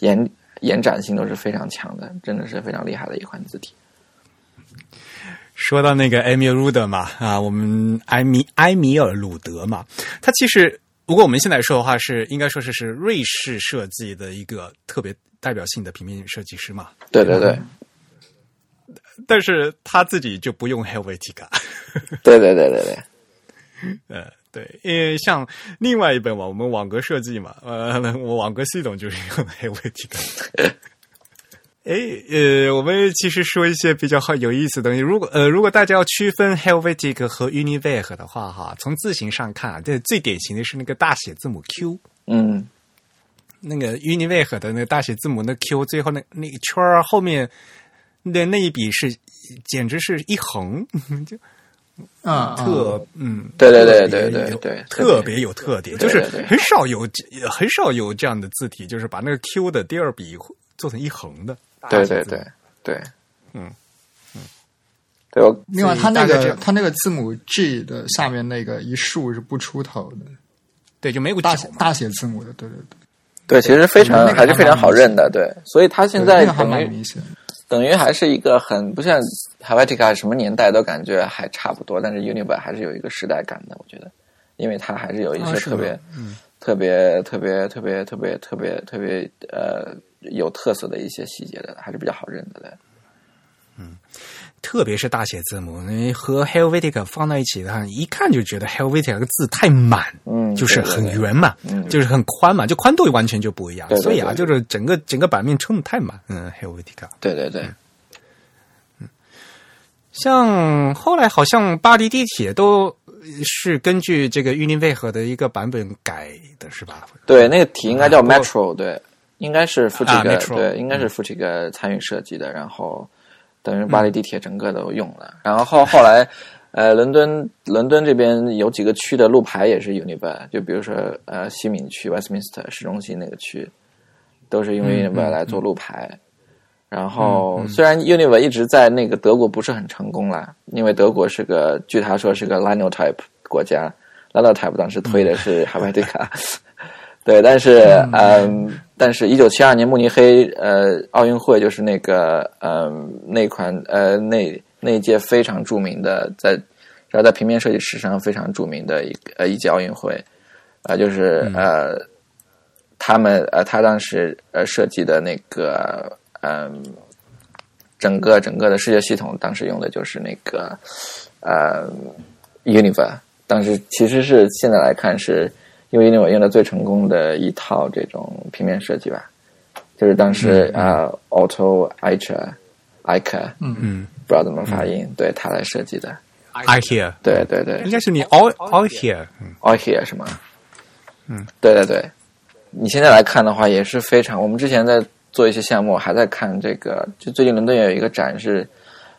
延延展性都是非常强的，真的是非常厉害的一款字体。说到那个埃米尔鲁德嘛，啊，我们埃米埃米尔鲁德嘛，他其实如果我们现在说的话，是应该说是是瑞士设计的一个特别代表性的平面设计师嘛。对对对。但是他自己就不用 Helvetica。对对对对对。[LAUGHS] 呃。对，因为像另外一本嘛，我们网格设计嘛，呃，[LAUGHS] 我网格系统就是用 Helvetica。哎，呃，我们其实说一些比较好有意思的东西。如果呃，如果大家要区分 Helvetica 和 Univac 的话，哈，从字形上看啊，这最典型的是那个大写字母 Q。嗯，那个 Univac 的那个大写字母那 Q，最后那那个圈儿后面的那一笔是简直是一横 [LAUGHS] 就。啊，特嗯，对对对对对对，特别有特点，就是很少有很少有这样的字体，就是把那个 Q 的第二笔做成一横的。对对对对，嗯嗯，对。我另外，它那个它那个字母 G 的下面那个一竖是不出头的，对，就没有大写大写字母的，对对对。对，其实非常还是非常好认的，对。所以它现在还蛮明显。等于还是一个很不像 Helvetica 什么年代都感觉还差不多，但是 Univa 还是有一个时代感的，我觉得，因为它还是有一些特别、啊嗯、特别、特别、特别、特别、特别、特别呃有特色的一些细节的，还是比较好认的。对，嗯，特别是大写字母，你和 Helvetica 放在一起的话，一看就觉得 Helvetica 个字太满，嗯，就是很圆嘛，嗯，就是很宽嘛，就宽度完全就不一样。对对对所以啊，就是整个整个版面撑的太满，嗯，Helvetica。对对对，嗯，像后来好像巴黎地铁都是根据这个 Univac 的一个版本改的，是吧？对，那个题应该叫 Metro，、对，应该是 f u t i g 啊 a，Metro 对，应该是 f u t i g a 参与设计的，然后等于巴黎地铁整个都用了，然后后后来。呃，伦敦伦敦这边有几个区的路牌也是 Univa，就比如说呃西敏区 Westminster 市中心那个区，都是用 Univa 来做路牌。然后虽然 Univa 一直在那个德国不是很成功啦，因为德国是个据他说是个 Linotype 国家，Linotype 当时推的是 Helvetica，[LAUGHS] 对，但是嗯但是，一九七二年慕尼黑呃奥运会就是那个呃那款呃那那一届非常著名的，在然后在平面设计史上非常著名的一个呃一届奥运会，啊、就是呃他们呃他当时呃设计的那个嗯、整个整个的视觉系统，当时用的就是那个呃 Univer，当时其实是现在来看是。因为 Univer 用的最成功的一套这种平面设计吧，就是当时啊、呃 Otto Eicher Eicher，嗯。不知道怎么发音，对他来设计的，，I hear，对对对。应该是你 all all here，嗯。Eicher 是吗？嗯，对对对，你现在来看的话也是非常，我们之前在做一些项目，还在看这个，就最近伦敦有一个展是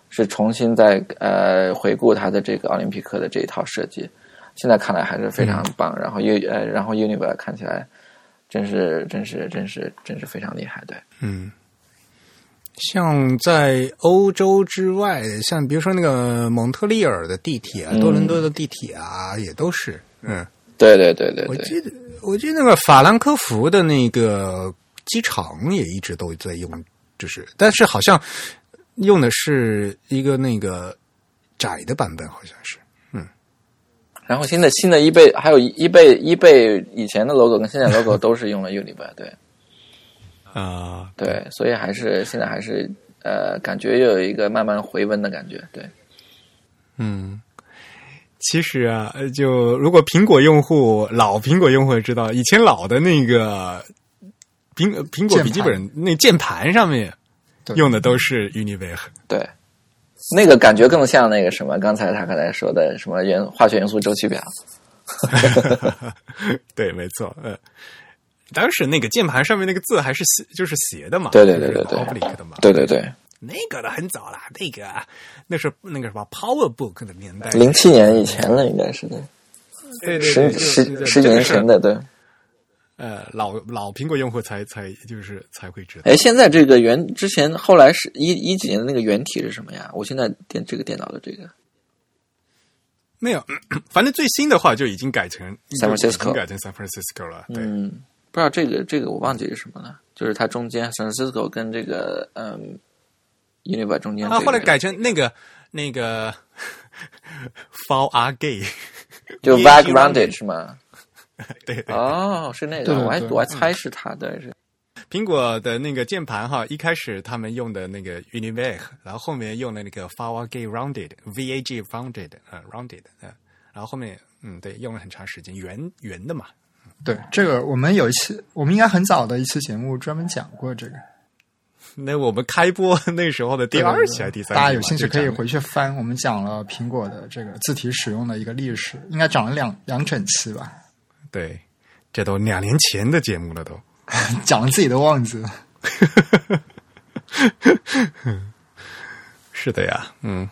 是重新在呃回顾它的这个奥林匹克的这一套设计。现在看来还是非常棒，然后 U 呃，然后 Univer 看起来真是真是真是真是非常厉害，对，嗯。像在欧洲之外，像比如说那个蒙特利尔的地铁啊，嗯。多伦多的地铁啊，也都是，嗯，对对对对对，我记得我记得那个法兰克福的那个机场也一直都在用，就是，但是好像用的是一个那个窄的版本，好像是。然后现在新的一倍还有一倍一倍以前的 logo 跟现在 logo 都是用了 Univer，对。啊、对，所以还是现在还是呃，感觉又有一个慢慢回温的感觉，对，嗯，其实啊，呃就如果苹果用户老苹果用户知道，以前老的那个苹苹果笔记本那键盘上面用的都是 Univer。对，那个感觉更像那个什么，刚才他刚才说的什么元化学元素周期表，[LAUGHS] 对，没错，嗯，当时那个键盘上面那个字还是斜，就是斜的嘛，对对对对对。的嘛，对对对，那个的很早了，那个那是那个什么 PowerBook 的年代，零七年以前了，应该是对，对对对，十十十几年前，的，对。呃，老老苹果用户才才就是才会知道。哎，现在这个原之前后来是一一几年的那个原体是什么呀？我现在电这个电脑的这个没有，反正最新的话就已经改成 San Francisco 改成 San Francisco 了。对，嗯，不知道这个这个我忘记是什么了，就是它中间 San Francisco 跟这个嗯 Univa 中间、这啊，后来改成那个那个 [LAUGHS] Fall R Gay，就 VAG Vag Rounded 是吗？[LAUGHS] 对对，哦，是那个，我还对对对我还猜是他的，是苹果的那个键盘哈，一开始他们用的那个 Univac，然后后面用了那个 Fall R Gay Rounded，V A G Rounded，呃，Rounded，呃，然后后面嗯，对，用了很长时间，圆圆的嘛。对，这个我们有一期，我们应该很早的一期节目专门讲过这个。那我们开播那时候的第二期还是第三期？大家有兴趣可以回去翻，我们讲了苹果的这个字体使用的一个历史，应该讲了两两整期吧，对，这都两年前的节目了都。[LAUGHS] 讲了自己都忘记了。[LAUGHS] 是的呀，嗯。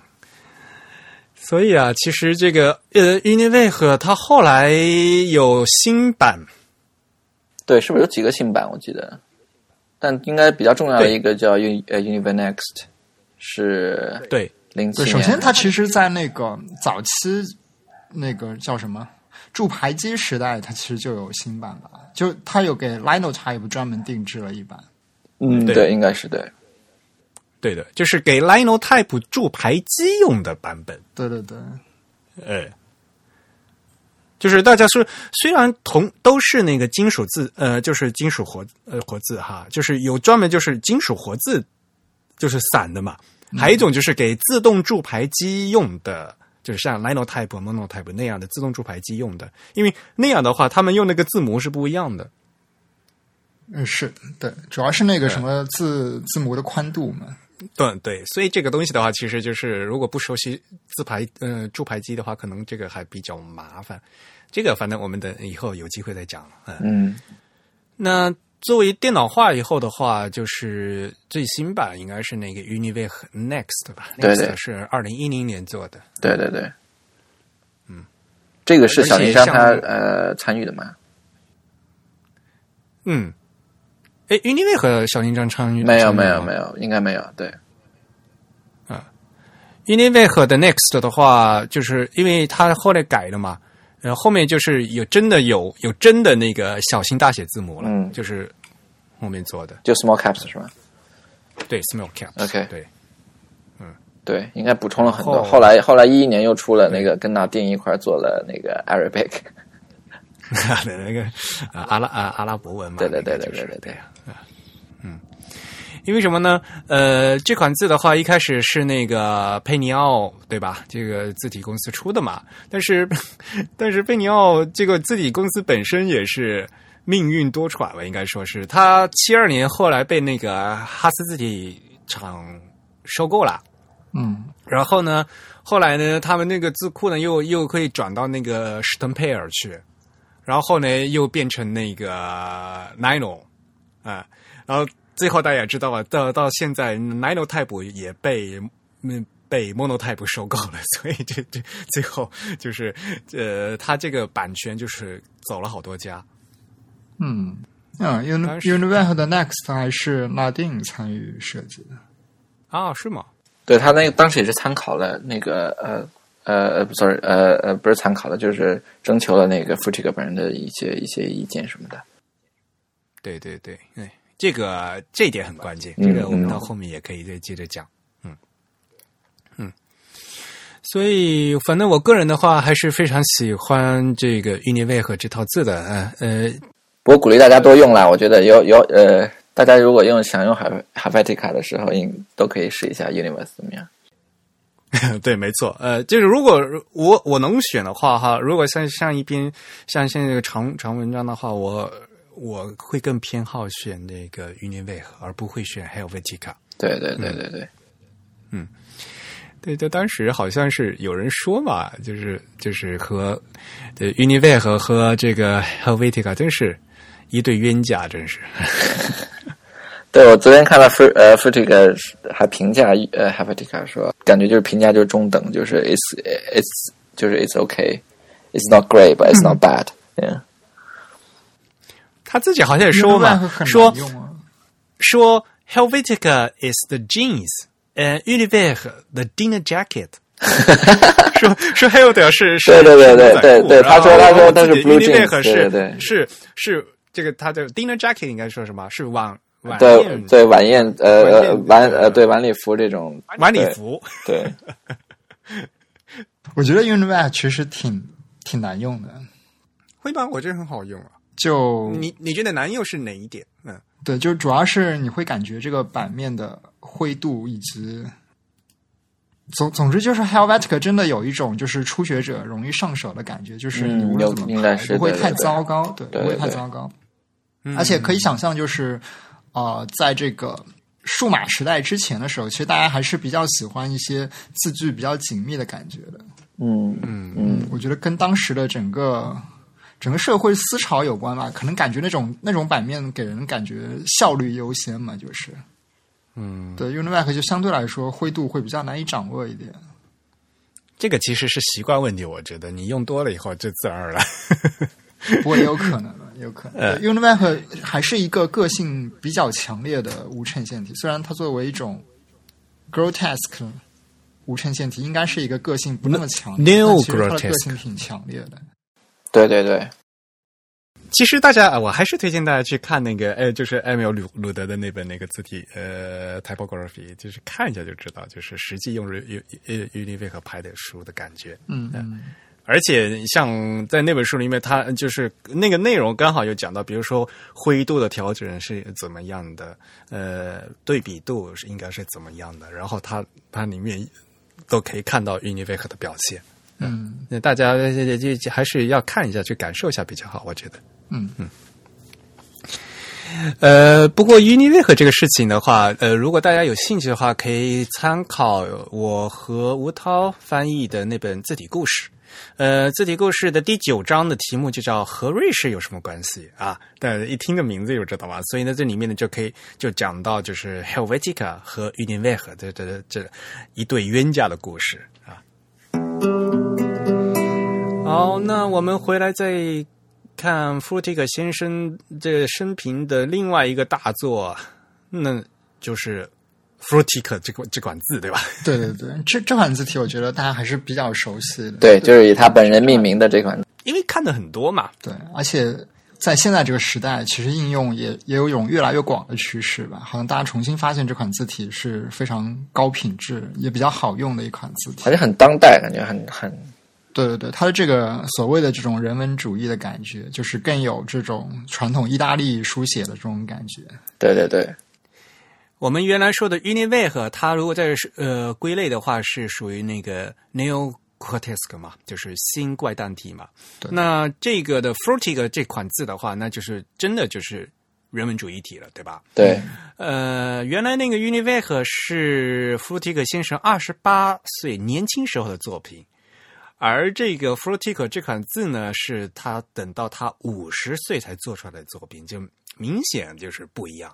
所以啊，其实这个呃，Univac 它后来有新版，对，是不是有几个新版？我记得，但应该比较重要的一个叫 Un 呃 Univa Next，是对对，零七年。首先它其实，在那个早期那个叫什么铸牌机时代，它其实就有新版吧，就它有给 Linotype 专门定制了一版。嗯，对对，应该是对。对的，就是给 Linotype 铸牌机用的版本。对对对，哎，就是大家说，虽然同都是那个金属字，呃，就是金属活呃活字哈，就是有专门就是金属活字，就是散的嘛。还有一种就是给自动铸牌机用的，就是像 Linotype、Monotype 那样的自动铸牌机用的，因为那样的话，他们用那个字母是不一样的。嗯，是对，主要是那个什么字字母的宽度嘛。对对，所以这个东西的话，其实就是如果不熟悉自排呃铸牌机的话，可能这个还比较麻烦。这个反正我们等以后有机会再讲。嗯，嗯，那作为电脑化以后的话，就是最新版应该是那个 Univac Next 吧对对？Next 是二零一零年做的。对对对。嗯，这个是小林章他呃参与的吗？嗯，哎，Univac 和小林章参与没有没有有没有，应该没有。对，Univac 的 Next 的话，就是因为他后来改了嘛，然后后面就是有真的有有真的那个小型大写字母了，嗯。就是后面做的，就 small caps 是吗？对，small cap。OK 对，嗯。对，应该补充了很多。后后来后来一一年又出了那个跟纳丁一块做了那个 Arabic，[LAUGHS] 那个啊阿拉啊阿拉伯文嘛，对对对对对对对因为什么呢？呃，这款字的话，一开始是那个佩尼奥对吧？这个字体公司出的嘛，但是 [LAUGHS] 但是佩尼奥这个字体公司本身也是命运多舛吧，应该说是他七二年后来被那个哈斯字体厂收购了。嗯然后呢，后来呢，他们那个字库呢，又又可以转到那个史腾佩尔去，然后呢，又变成那个 Nino 啊，然后最后大家也知道吧，到到现在 Nino Type 也被嗯被 Monotype 收购了，[LAUGHS] 所以这这最后就是呃，他这个版权就是走了好多家。嗯嗯，Uni 当时 Univac 的 Next 还是拉丁参与设计的。啊，是吗？对他那个当时也是参考了那个呃呃呃不，sorry 呃呃不是参考了，就是征求了那个 Frutiger 本人的一些一些意见什么的。对对对，对，这个这一点很关键，嗯这个我们嗯到后面也可以再接着讲。嗯嗯，所以反正我个人的话，还是非常喜欢这个 Univac 这套字的。呃呃，我鼓励大家多用啦，我觉得有有呃，大家如果用想用 Helv- Helvetica 的时候，应都可以试一下 Universe 怎么样？[LAUGHS] 对，没错，呃，就是如果我我能选的话，哈，如果像像一篇像现在这个长长文章的话，我我会更偏好选那个 Univac，而不会选 Helvetica。对对对对对，嗯对，就当时好像是有人说嘛，就是就是和呃 Univac 和这个 Helvetica 真是一对冤家，真是。对我昨天看到 Fr 呃 Frutiger 还评价呃 Helvetica 说，感觉就是评价就是中等，就是 it's it's 就是 it's okay，it's not great but it's not bad，嗯。他自己好像也说嘛 Univac，很说。说 Helvetica is the jeans，呃 Univac the dinner jacket [LAUGHS] 说说 Helvetica 是是对对对对是牛仔裤对对他说然后他说但是自己 blue Univac jeans，是对对对是是这个他的 dinner jacket 应该说什么？是晚晚对宴对晚宴呃呃晚呃对晚礼服这种晚礼服。对我觉得 Univac 其实挺挺难用的。会吗？我觉得很好用啊。就你你觉得难又是哪一点？嗯，对，就主要是你会感觉这个版面的灰度以及总总之就是 Helvetica 真的有一种就是初学者容易上手的感觉，就是你嗯无论怎么排不会太糟糕，对，不会太糟糕。嗯而且可以想象，就是呃，在这个数码时代之前的时候，其实大家还是比较喜欢一些字句比较紧密的感觉的。嗯嗯嗯我觉得跟当时的整个整个社会思潮有关吧，可能感觉那种那种版面给人感觉效率优先嘛，就是嗯，对 Univac 就相对来说灰度会比较难以掌握一点。这个其实是习惯问题，我觉得你用多了以后就自然而然。不过也有可能了，有可能。呃 Univac 还是一个个性比较强烈的无衬线体，虽然它作为一种 grotesque 无衬线体，应该是一个个性不那么强烈，No 但其实它的 grotesque 个性挺强烈的。对对对其实大家，呃我还是推荐大家去看那个，呃，就是艾米尔鲁鲁德的那本那个字体，呃，typography，就是看一下就知道，就是实际用 U U Univac 拍的书的感觉。嗯嗯而且像在那本书里面，它就是那个内容刚好有讲到，比如说灰度的调整是怎么样的，呃，对比度是应该是怎么样的，然后它它里面都可以看到 Univac 的表现。嗯那大家就还是要看一下，去感受一下比较好，我觉得。嗯嗯呃，不过 Univac 这个事情的话，呃，如果大家有兴趣的话，可以参考我和吴涛翻译的那本字体故事。呃，字体故事的第九章的题目就叫“和瑞士有什么关系”啊？但一听个名字就知道吧。所以呢，这里面呢就可以就讲到就是 Helvetica 和 Univac 这这这一对冤家的故事好，那我们回来再看 Frutiger 先生这生平的另外一个大作，那就是 Frutiger 这款这款字，对吧？对对对，这这款字体我觉得大家还是比较熟悉的。对，就是以他本人命名的这款，因为看的很多嘛。对，而且在现在这个时代，其实应用也也有一种越来越广的趋势吧。好像大家重新发现这款字体是非常高品质，也比较好用的一款字体而。且很当代，感觉很很对对对，它的这个所谓的这种人文主义的感觉，就是更有这种传统意大利书写的这种感觉。对对对，我们原来说的 Univac，它如果在呃归类的话，是属于那个 neo grotesque 嘛，就是新怪诞体嘛。对那这个的 Frutig 这款字的话，那就是真的就是人文主义体了，对吧？对呃，原来那个 Univac 是 Frutig 先生二十八岁年轻时候的作品，而这个 Frutig 这款字呢，是他等到他五十岁才做出来的作品，就明显就是不一样。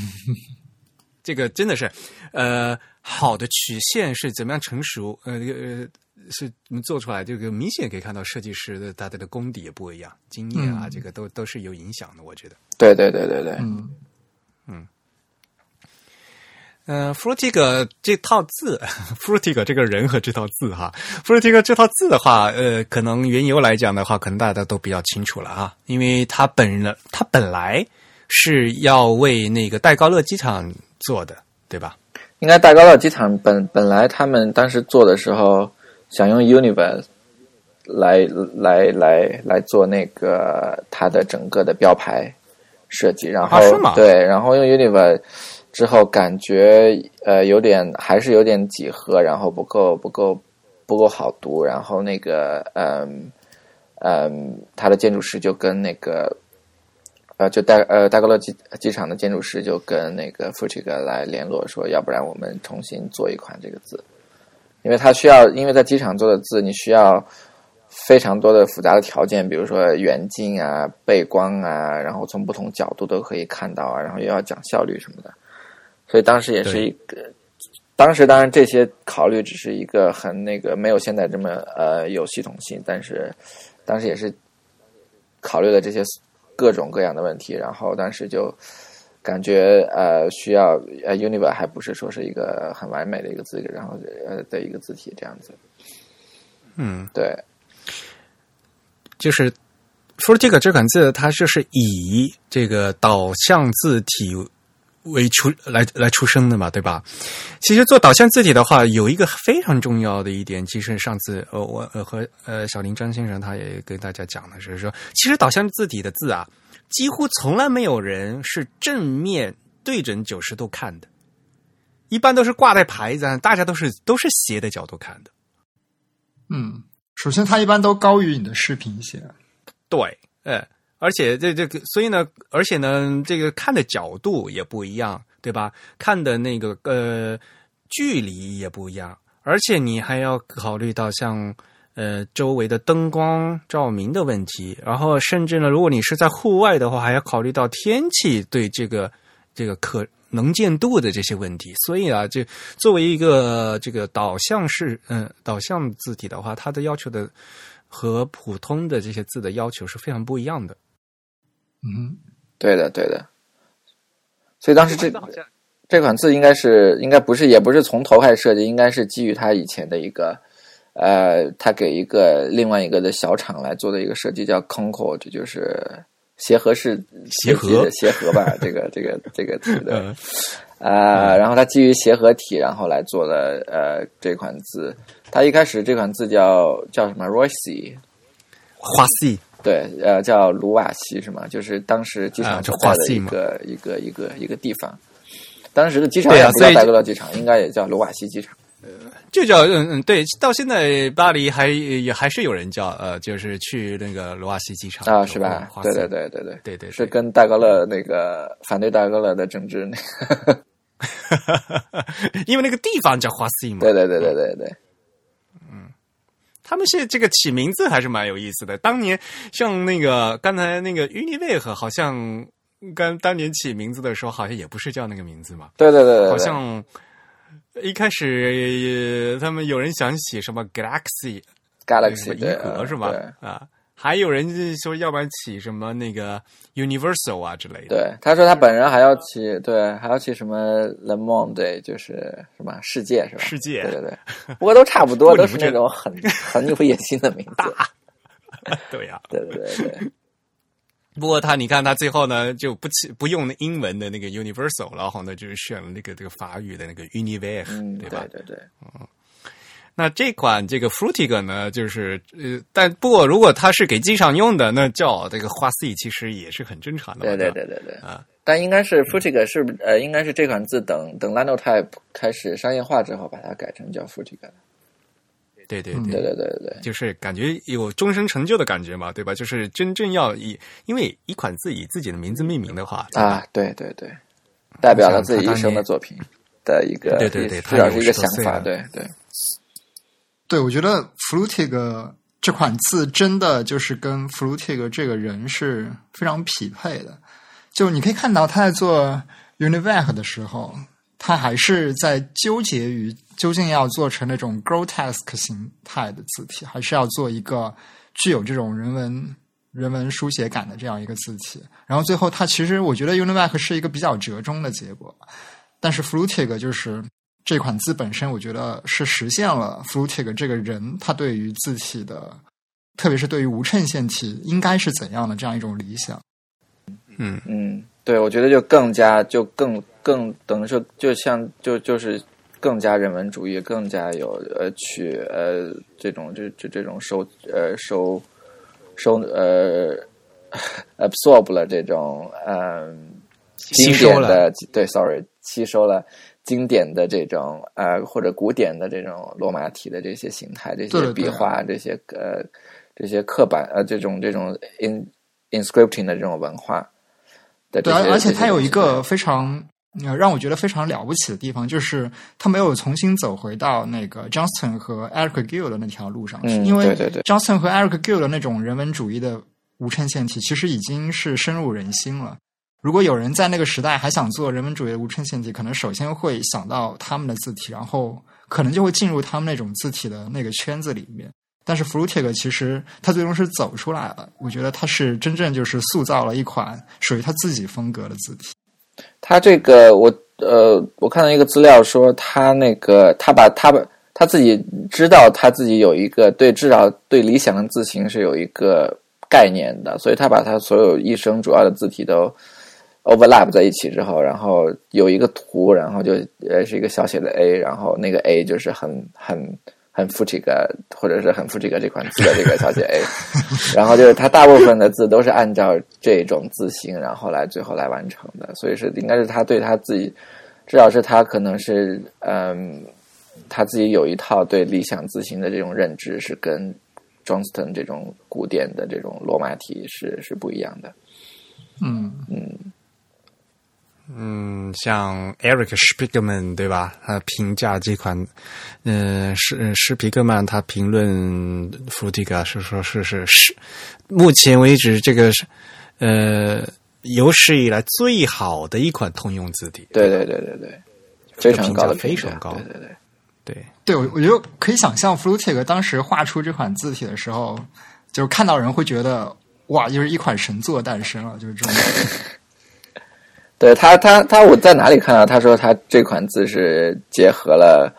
[LAUGHS] 这个真的是，呃，好的曲线是怎么样成熟？呃，这个呃，是怎么做出来？这个明显可以看到设计师的大家的功底也不一样，经验啊，嗯这个都都是有影响的。我觉得，对对对对对，嗯嗯，呃 f r u t i g 这套字 f r u t i g 这个人和这套字哈 f r u t i g 这套字的话，呃，可能缘由来讲的话，可能大家都比较清楚了啊，因为他本人他本来是要为那个戴高乐机场做的，对吧？应该戴高乐机场本本来他们当时做的时候想用 Universe 来来来来做那个它的整个的标牌设计，然后、啊对，然后用 Universe 之后感觉呃有点还是有点几何，然后不够不够不够好读，然后那个嗯嗯，他的建筑师就跟那个。呃，就戴呃戴高乐机机场的建筑师就跟那个 f u t i g 来联络说，要不然我们重新做一款这个字，因为他需要，因为在机场做的字，你需要非常多的复杂的条件，比如说远近啊、背光啊，然后从不同角度都可以看到啊，然后又要讲效率什么的，所以当时也是一个，当时当然这些考虑只是一个很那个没有现在这么呃有系统性，但是当时也是考虑了这些各种各样的问题，然后当时就感觉呃需要呃 Univer 还不是说是一个很完美的一个字，然后呃的一个字体这样子，嗯，对。就是 Frutig 这款字，它就是以这个导向字体为出来来出生的嘛，对吧？其实做导向字体的话，有一个非常重要的一点，其实上次呃我呃和呃小林张先生他也跟大家讲的是说，其实导向字体的字啊，几乎从来没有人是正面对准九十度看的，一般都是挂在牌子上，大家都是都是斜的角度看的。嗯，首先它一般都高于你的视频线。对，呃，而且这这个，所以呢，而且呢，这个看的角度也不一样，对吧？看的那个呃距离也不一样，而且你还要考虑到像呃周围的灯光照明的问题，然后甚至呢，如果你是在户外的话，还要考虑到天气对这个这个可能见度的这些问题。所以啊，这作为一个这个导向式嗯、导向字体的话，它的要求的。和普通的这些字的要求是非常不一样的。嗯，对的对的，所以当时这这款字应该是应该不是也不是从头开始设计，应该是基于他以前的一个呃，他给一个另外一个的小厂来做的一个设计叫 Concord，就是协和式协和？的协和吧，[LAUGHS] 这个这个这个词的。嗯。呃，然后它基于协和体，然后来做的呃这款字。它一开始这款字叫叫什么？Royce，花系对，呃，叫卢瓦西是吗？就是当时机场啊就所在的一个、一个一个一个地方。当时的机场也不叫戴高乐机场，应该也叫卢瓦西机场。呃就叫嗯嗯对，到现在巴黎还也还是有人叫呃，就是去那个卢瓦西机场啊，是吧？花对对对对对，对对，是跟戴高乐那个反对戴高乐的政治那个，[LAUGHS] 因为那个地方叫花西嘛。对对对对对对，他们是这个起名字还是蛮有意思的。当年像那个刚才那个 Univac，好像刚当年起名字的时候，好像也不是叫那个名字嘛，对对对对，好像一开始呃他们有人想起什么 Galaxy Galaxy 银河是吧？啊，还有人说要不然起什么那个 Universal 啊之类的。对，他说他本人还要起，对，还要起什么 Le Monde，就是什么世界是吧？世界对对对，不过都差不多，[LAUGHS] 都是那种很 [LAUGHS] 很有野心的名字。[LAUGHS] 对呀、对对对对，不过他，你看他最后呢就不起不用英文的那个 universal，然后呢就是选了那个这个法语的那个 univers，嗯，对吧？对对对，那这款这个 Fruitig 呢，就是呃，但不过如果它是给机上用的，那叫这个花 C 其实也是很正常的。对对对对对啊！但应该是 Fruitig 是呃，应该是这款字等等 l a n o Type 开始商业化之后，把它改成叫 Fruitig。对对对对对对，就是感觉有终身成就的感觉嘛，对吧？就是真正要以，因为一款字以自己的名字命名的话啊，对对对，代表了自己一生的作品的一个，对对对，至少是一个想法，对对。对，我觉得 Flutig 这款字真的就是跟 Flutig 这个人是非常匹配的。就你可以看到他在做 Univac 的时候，他还是在纠结于究竟要做成那种 grotesque 形态的字体，还是要做一个具有这种人文人文书写感的这样一个字体。然后最后，他其实我觉得 Univac 是一个比较折中的结果，但是 Flutig 就是这款字本身，我觉得是实现了 Frutig 这个人他对于字体的，特别是对于无衬线体应该是怎样的这样一种理想。嗯嗯，对，我觉得就更加就更更等于说，就像就就是更加人文主义，更加有呃去呃这种这这这种收呃收收呃 [LAUGHS] absorb 了这种呃经吸收了典的对，sorry，吸收了经典的这种呃或者古典的这种罗马体的这些形态、这些笔画、这些呃这些刻板呃这种这种 in inscripting 的这种文化对，些，而而且它有一个非常呃让我觉得非常了不起的地方，就是他没有重新走回到那个 Johnston 和 Eric Gill 的那条路上去，嗯因为对对对。Johnston 和 Eric Gill 的那种人文主义的无衬线体，其实已经是深入人心了。如果有人在那个时代还想做人文主义的无衬线体，可能首先会想到他们的字体，然后可能就会进入他们那种字体的那个圈子里面。但是 Frutig 其实他最终是走出来了，我觉得他是真正就是塑造了一款属于他自己风格的字体。他这个我呃，我看到一个资料说，他那个他把他把他自己知道他自己有一个对至少对理想的字形是有一个概念的，所以他把他所有一生主要的字体都 overlap 在一起之后，然后有一个图，然后就呃是一个小写的 a，然后那个 a 就是很很。很 f u t i g 或者是很 f u t i g 这款字的这个小写 a，[LAUGHS] 然后就是它大部分的字都是按照这种字形，然后来最后来完成的，所以是应该是他对他自己，至少是他可能是嗯，他自己有一套对理想字形的这种认知，是跟 Johnston 这种古典的这种罗马体是是不一样的。嗯嗯，嗯，像 Eric Spiegelman 对吧？他评价这款，嗯、呃，施施皮克曼他评论 Frutig 是说是是是，目前为止这个是呃有史以来最好的一款通用字体。对对对对对，非常高的非常高，对对对对对，我我觉得可以想象 Frutig 当时画出这款字体的时候，就是看到人会觉得哇，就是一款神作诞生了，就是这种。[LAUGHS] 对他，他他，我在哪里看到？他说他这款字是结合了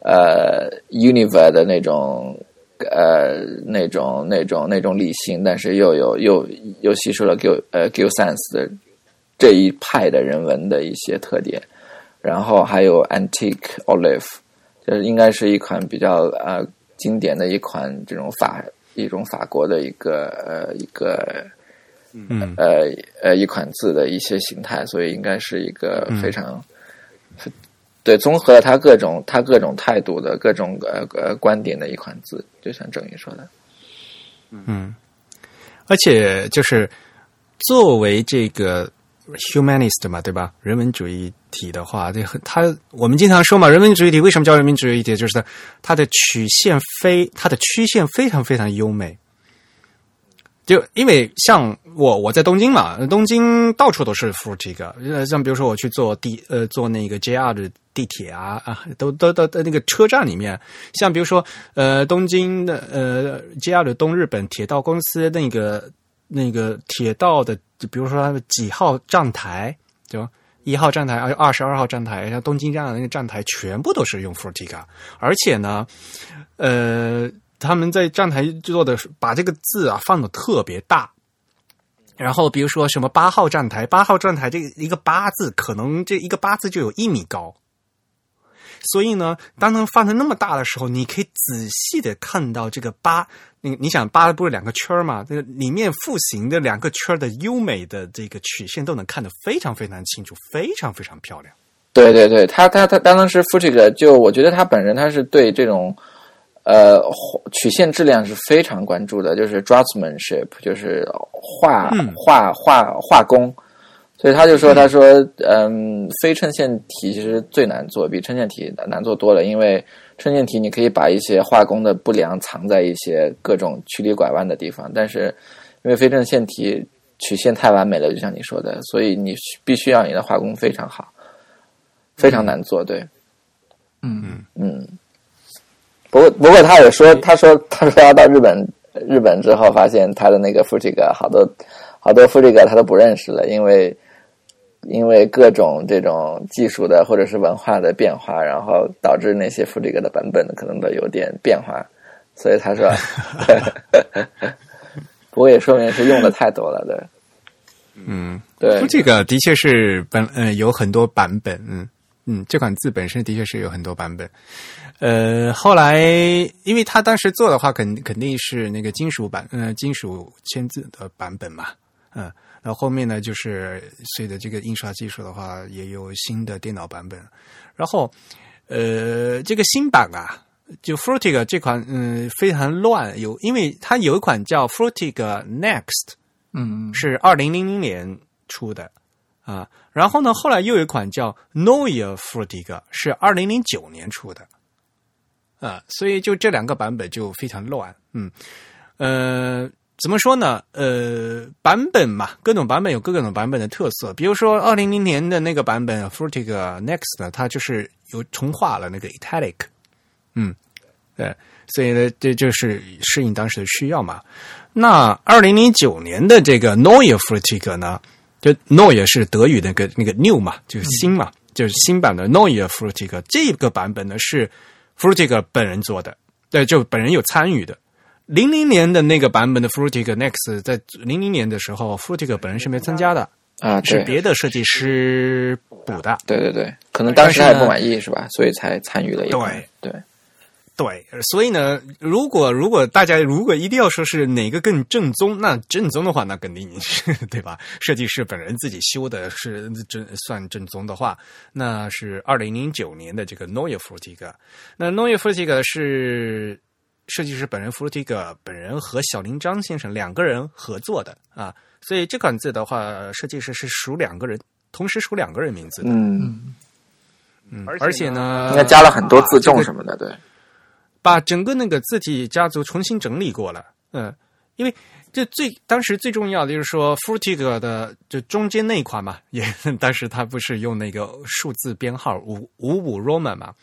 呃 Univer 的那种呃那种那种那种理性，但是又有又又吸收了 Gil 呃 Gil Sans 的这一派的人文的一些特点，然后还有 Antique Olive，就应该是一款比较呃经典的一款这种法一种法国的一个呃一个。嗯，呃呃，一款字的一些形态，所以应该是一个非常、嗯、对综合了他各种他各种态度的各种呃呃观点的一款字，就像郑宇说的，嗯，而且就是作为这个 humanist 嘛，对吧？人文主义体的话，这他我们经常说嘛，人文主义体为什么叫人文主义体？就是它它的曲线非它的曲线非常非常优美。就因为像我我在东京嘛，东京到处都是 Frutig，呃，像比如说我去坐地呃坐那个 JR 的地铁啊啊，都都都在那个车站里面，像比如说呃东京的呃 JR 的东日本铁道公司那个那个铁道的，比如说它的几号站台，就一号站台，而二十二号站台，像东京站的那个站台，全部都是用 Frutig，而且呢，呃。他们在站台做的把这个字啊放的特别大，然后比如说什么八号站台，八号站台这个一个八字，可能这一个八字就有一米高。所以呢，当它放的那么大的时候，你可以仔细的看到这个八，你你想八不是两个圈嘛？这个里面复形的两个圈的优美的这个曲线都能看得非常非常清楚，非常非常漂亮。对对对，他他他当时复这个，就我觉得他本人他是对这种呃曲线质量是非常关注的，就是 draftsmanship，就是画画画画工。所以他就说：“他说，嗯，非衬线体其实最难做，比衬线体难做多了。因为衬线体你可以把一些画工的不良藏在一些各种曲里拐弯的地方，但是因为非衬线体曲线太完美了，就像你说的，所以你必须要你的画工非常好，非常难做。对，嗯嗯嗯。不过不过他也说，他说 [LAUGHS] 他说他到日本日本之后，发现他的那个 u j i 好多好多 u j i 他都不认识了，因为。”因为各种这种技术的或者是文化的变化，然后导致那些富这个的版本可能都有点变化，所以他说，[LAUGHS] 不过也说明是用的太多了，对。嗯，对，这个的确是本嗯有很多版本，嗯嗯，这款字本身的确是有很多版本。呃，后来因为他当时做的话，肯肯定是那个金属版，呃，金属签字的版本嘛，嗯。然后后面呢，就是随着这个印刷技术的话，也有新的电脑版本。然后，呃，这个新版啊，就 Frutig 这款，嗯，非常乱。有，因为它有一款叫 Frutig Next，嗯，是二零零零年出的啊。然后呢，后来又有一款叫 Neue Frutig，是二零零九年出的啊。所以就这两个版本就非常乱。嗯，呃。怎么说呢？呃，版本嘛，各种版本有各种版本的特色。比如说，二零零年的那个版本 Frutig Next，呢它就是有重画了那个 Italic，嗯，对，所以呢，这就是适应当时的需要嘛。那二零零九年的这个 Neue Frutig 呢，就 Neue 是德语那个那个 new 嘛，就是新嘛，就是新版的 Neue Frutig 这个版本呢是 Frutig 本人做的，对，就本人有参与的。零零年的那个版本的 Frutig Next，在零零年的时候，Frutig 本人是没参加的啊，是别的设计师补的。对对对，可能当时还不满意是吧？所以才参与了一对对对，所以呢，如果如果大家如果一定要说是哪个更正宗，那正宗的话，那肯定是 [LAUGHS] 对吧？设计师本人自己修的是正算正宗的话，那是二零零九年的这个 Neue Frutig。那 Neue Frutig 是。设计师本人弗洛提格本人和小林章先生两个人合作的啊，所以这款字的话，设计师是属两个人，同时属两个人名字的。嗯嗯，而且呢，应该加了很多字重什么的，对，把整个那个字体家族重新整理过了。嗯，因为这最当时最重要的就是说弗洛提格的就中间那一款嘛，也当时他不是用那个数字编号五五五 Roman 嘛。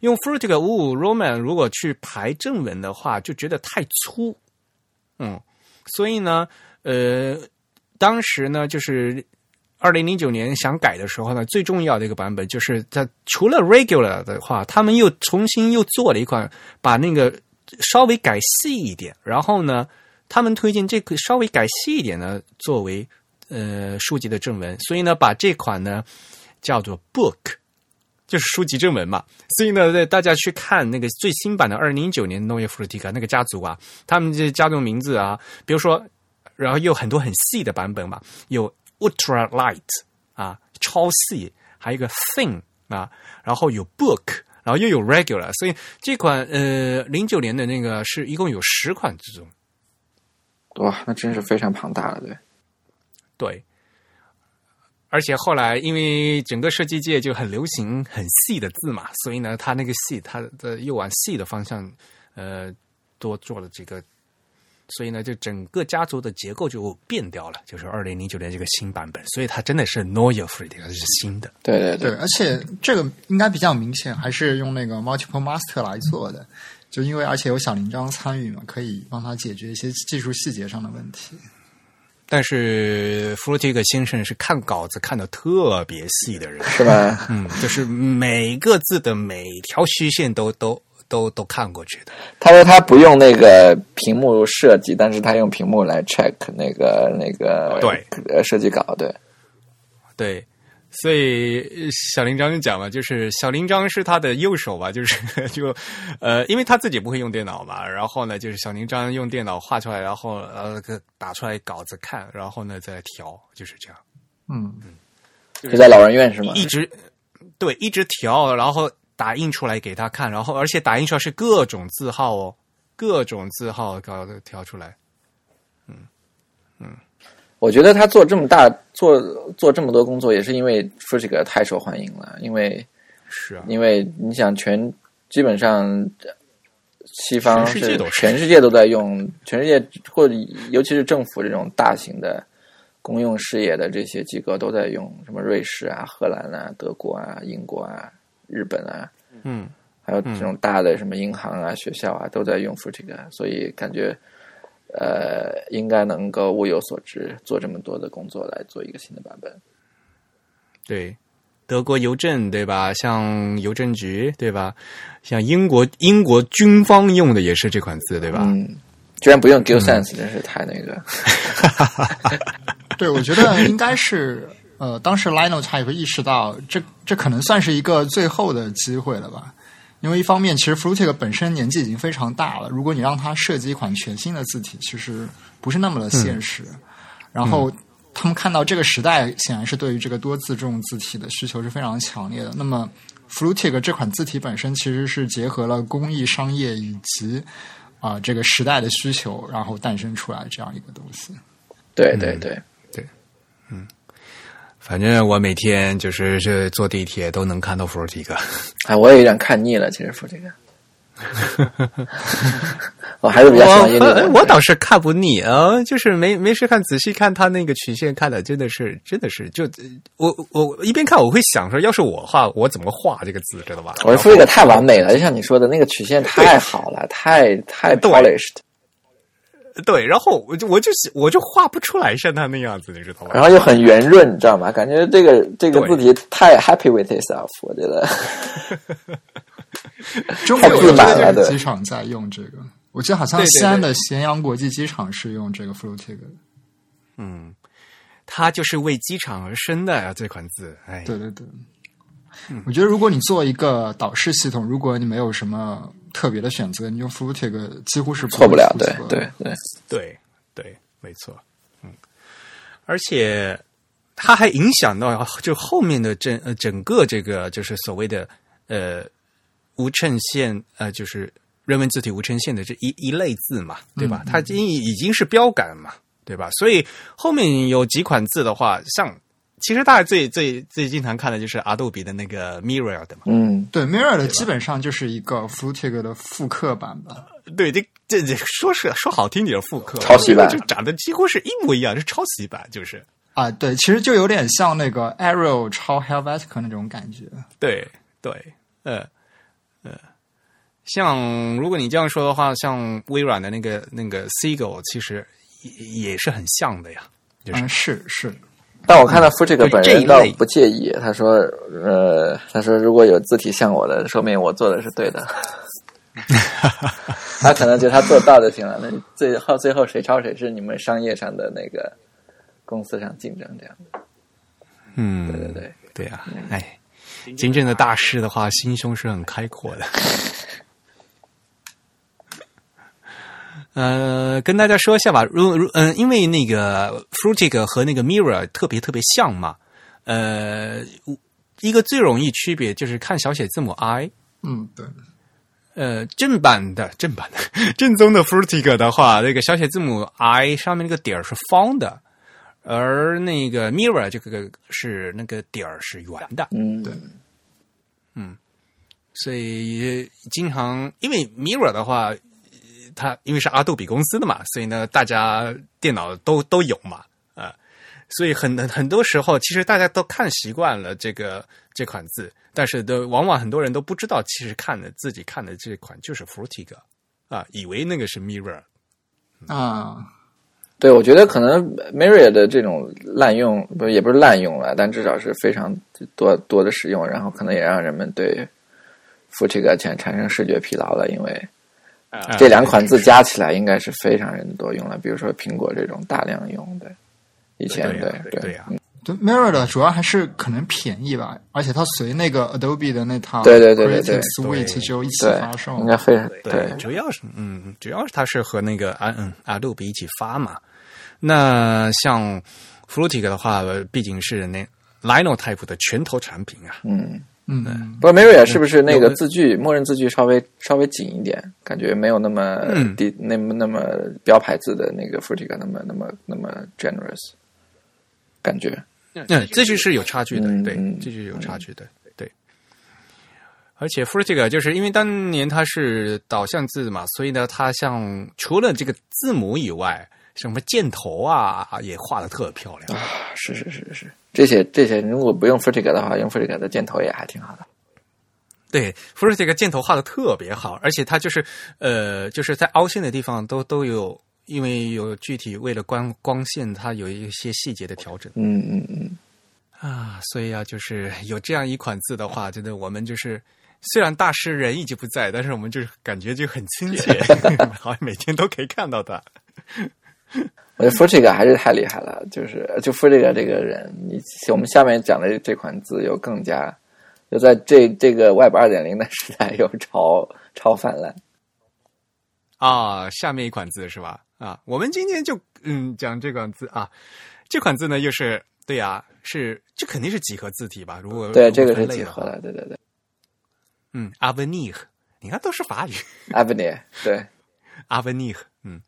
用 Frutig 五五 Roman 如果去排正文的话，就觉得太粗，嗯，所以呢，呃，当时呢，就是二零零九年想改的时候呢，最重要的一个版本就是在除了 Regular 的话，他们又重新又做了一款，把那个稍微改细一点，然后呢，他们推荐这个稍微改细一点呢，作为呃书籍的正文，所以呢，把这款呢叫做 Book。就是书籍正文嘛，所以呢，大家去看那个最新版的二零零九年 Neue Frutig 那个家族啊，他们这家族名字啊，比如说，然后有很多很细的版本嘛，有 Ultra Light 啊，超细，还有一个 Thin 啊，然后有 Book，然后又有 Regular，所以这款呃零九年的那个是一共有十款之中，哇，那真是非常庞大了，对，对。而且后来，因为整个设计界就很流行很细的字嘛，所以呢，它那个细，它的又往细的方向，呃，多做了这个，所以呢，就整个家族的结构就变掉了。就是二零零九年这个新版本，所以它真的是 Neue Frutig，是新的。对对对，而且这个应该比较明显，还是用那个 Multiple Master 来做的，就因为而且有小铃铛参与嘛，可以帮他解决一些技术细节上的问题。但是弗洛提克先生是看稿子看的特别细的人，是吧？嗯，就是每个字的每条虚线都都都都看过去的。他说他不用那个屏幕设计，但是他用屏幕来 check 那个那个对呃设计稿，对对，所以呃小林章就讲了，就是小林章是他的右手吧，就是 [LAUGHS] 就呃，因为他自己不会用电脑嘛，然后呢，就是小林章用电脑画出来，然后呃打出来稿子看，然后呢再调，就是这样，嗯，就在老人院是吗？一直对一直调，然后打印出来给他看，然后而且打印出来是各种字号哦，各种字号搞的调出来，嗯我觉得他做这么大做做这么多工作，也是因为说这个太受欢迎了，因为是啊，因为你想全基本上西方是全世界都是。全世界都在用，全世界或者尤其是政府这种大型的公用事业的这些机构都在用，什么瑞士啊、荷兰啊、德国啊、英国啊、日本啊，嗯。还有这种大的什么银行啊、学校啊都在用 Fruitica，所以感觉呃应该能够物有所值，做这么多的工作来做一个新的版本。对，德国邮政对吧？像邮政局对吧？像英国英国军方用的也是这款字对吧？嗯，居然不用 Gill Sense，、真是太那个。[LAUGHS] [LAUGHS] 对，我觉得应该是呃，当时 Lino 他也会意识到，这这可能算是一个最后的机会了吧。因为一方面，其实 Fruitic 本身年纪已经非常大了，如果你让他设计一款全新的字体，其实不是那么的现实。然后他们看到这个时代显然是对于这个多字重字体的需求是非常强烈的。那么 Fruitic 这款字体本身其实是结合了工艺、商业以及啊、这个时代的需求，然后诞生出来这样一个东西。对对对，反正我每天就是这坐地铁都能看到 Fruitica。[LAUGHS] 哎，我也有点看腻了，其实 Fruitica。[LAUGHS] 我还是比较喜欢英我。我倒是看不腻啊，就是没没事看，仔细看他那个曲线，看的真的是真的是就我我一边看我会想说，要是我画，我怎么画这个字，知道吧？我 Fruitica 太完美了，就像你说的那个曲线太好了，太太对 polished，对，然后我就我就我就画不出来像他那样子，你知道吗？然后又很圆润，你知道吗？感觉这个这个对字体太 happy with itself，我觉得。[LAUGHS] 太中国有这个机场在用这个，我记得好像西安的咸阳国际机场是用这个 Fruitic 的。嗯，它就是为机场而生的呀，这款字，哎，对对对，我觉得如果你做一个导视系统，如果你没有什么特别的选择，你用 Fruitic 几乎是错不了，对对对，对对，没错，嗯，而且它还影响到就后面的整呃整个这个就是所谓的呃无衬线呃就是人文字体无衬线的这一一类字嘛，对吧？它已经已经是标杆嘛，对吧？所以后面有几款字的话，像其实大家最最最经常看的就是阿杜比的那个 Mirror 的嘛，嗯，对 Mirror 的基本上就是一个 Fruitic 的复刻版吧。对，这这这说是说好听点复刻，抄袭版就长得几乎是一模一样，是抄袭版，就是。啊，对，其实就有点像那个 Arrow 抄 Helvetica 那种感觉。对对，呃呃，像如果你这样说的话，像微软的那个那个 Seagull，其实也也是很像的呀。就是嗯，是是，但我看到本这一类人倒不介意，他说，呃，他说如果有字体像我的，说明我做的是对的。[LAUGHS] 他可能觉得他做到就行了，那最后最后谁抄谁是你们商业上的那个公司上竞争这样的。嗯，对对对，对啊，哎，真正的大师的话，心胸是很开阔的。[LAUGHS] 呃，跟大家说一下吧，如如嗯、因为那个 Fruitic 和那个 Mirror 特别特别像嘛，呃，一个最容易区别就是看小写字母 i，嗯，对，呃，正版的正版的 [LAUGHS] 正宗的 Fruitic 的话，那个小写字母 i 上面那个点儿是方的，而那个 Mirror 这个是那个点儿是圆的，嗯，对。嗯所以经常因为 Mirror 的话，呃它因为是阿杜比公司的嘛，所以呢，大家电脑都都有嘛，啊、所以很很多时候，其实大家都看习惯了这个这款字，但是都往往很多人都不知道，其实看的自己看的这款就是 Fruitic 啊，以为那个是 Mirror。啊，对，我觉得可能 Mirror 的这种滥用，不也不是滥用了，但至少是非常多多的使用，然后可能也让人们对 Futiga 产产生视觉疲劳了，因为啊这两款字加起来应该是非常人多用了。比如说苹果这种大量用的，以前对对对呀嗯对 Mirror 的主要还是可能便宜吧，而且它随那个 Adobe 的那套对对对对对 Creative Suite 就一起对发售，应该非常对，主要是嗯，主要是它是和那个啊嗯 Adobe 一起发嘛。那像 Flutic 的话，呃毕竟是那 Linotype 的拳头产品啊。嗯。嗯，不过 Mirror 是不是那个字句默认字句稍微稍微紧一点，感觉没有那么那么那么标牌字的那个 Futiga 那么那么那么 generous，感觉嗯，这就是有差距的，对这就是有差距的，对。而且 Flutic 就是因为当年它是导向字嘛，所以呢，它像除了这个字母以外，什么箭头啊也画的特漂亮。啊，是是是是，这些这些如果不用 Futiga 的话，用 Futiga 的箭头也还挺好的。对 f r t i c 箭头画的特别好，而且它就是呃，就是在凹陷的地方都都有，因为有具体为了光光线，它有一些细节的调整嗯嗯嗯，啊，所以啊，就是有这样一款字的话，真的我们就是虽然大师人已经不在，但是我们就是感觉就很亲切，[LAUGHS] 好像每天都可以看到他。[LAUGHS] 我觉得 Futiga 还是太厉害了，就是就 Futiga 这个人，你我们下面讲的这款字又更加，就在这这个 Web 二点零的时代又超超泛滥。啊，下面一款字是吧？啊，我们今天就嗯讲这款字啊，这款字呢又是对呀、是这肯定是几何字体吧？如果对，这个是几何的，对对对嗯，avenir，你看都是法语 a v e n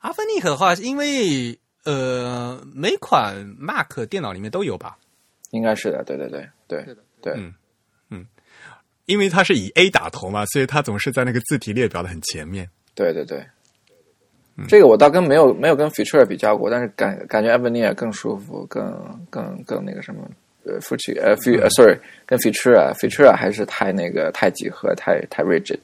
i r 对，，avenir，嗯，avenir 的话，因为呃每款 Mac 电脑里面都有吧？应该是的，对对对对对，嗯嗯因为它是以 A 打头嘛，所以它总是在那个字体列表的很前面。对对对，嗯这个我倒跟没有没有跟 Futura 比较过，但是感感觉 Avenir 更舒服，更更更那个什么，呃 f u t u 呃 Fu 呃 sorry，跟 Futura Futura 还是太那个太几何，太太 rigid。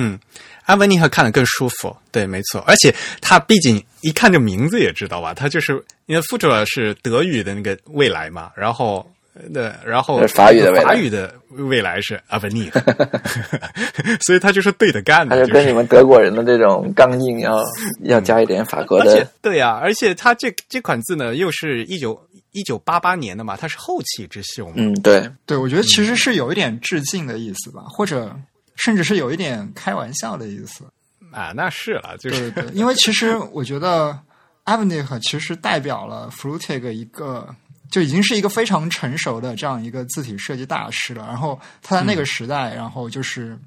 嗯，阿文尼赫看的更舒服，对，没错，而且他毕竟一看这名字也知道吧，他就是因为 future 是德语的那个未来嘛，然后对，然后法语的未来。法语的未来是阿文尼赫，[LAUGHS] [LAUGHS] 所以他就是对着干的，他就跟你们德国人的这种刚硬要要加一点法国而且的，对呀、而且他这这款字呢，又是一九一九八八年的嘛，它是后起之秀嘛，嗯，对，对，我觉得其实是有一点致敬的意思吧，或者甚至是有一点开玩笑的意思。啊，那是了，就是对对，因为其实我觉得 Avnik 其实代表了 Flutig 一个就已经是一个非常成熟的这样一个字体设计大师了。然后他在那个时代，然后就是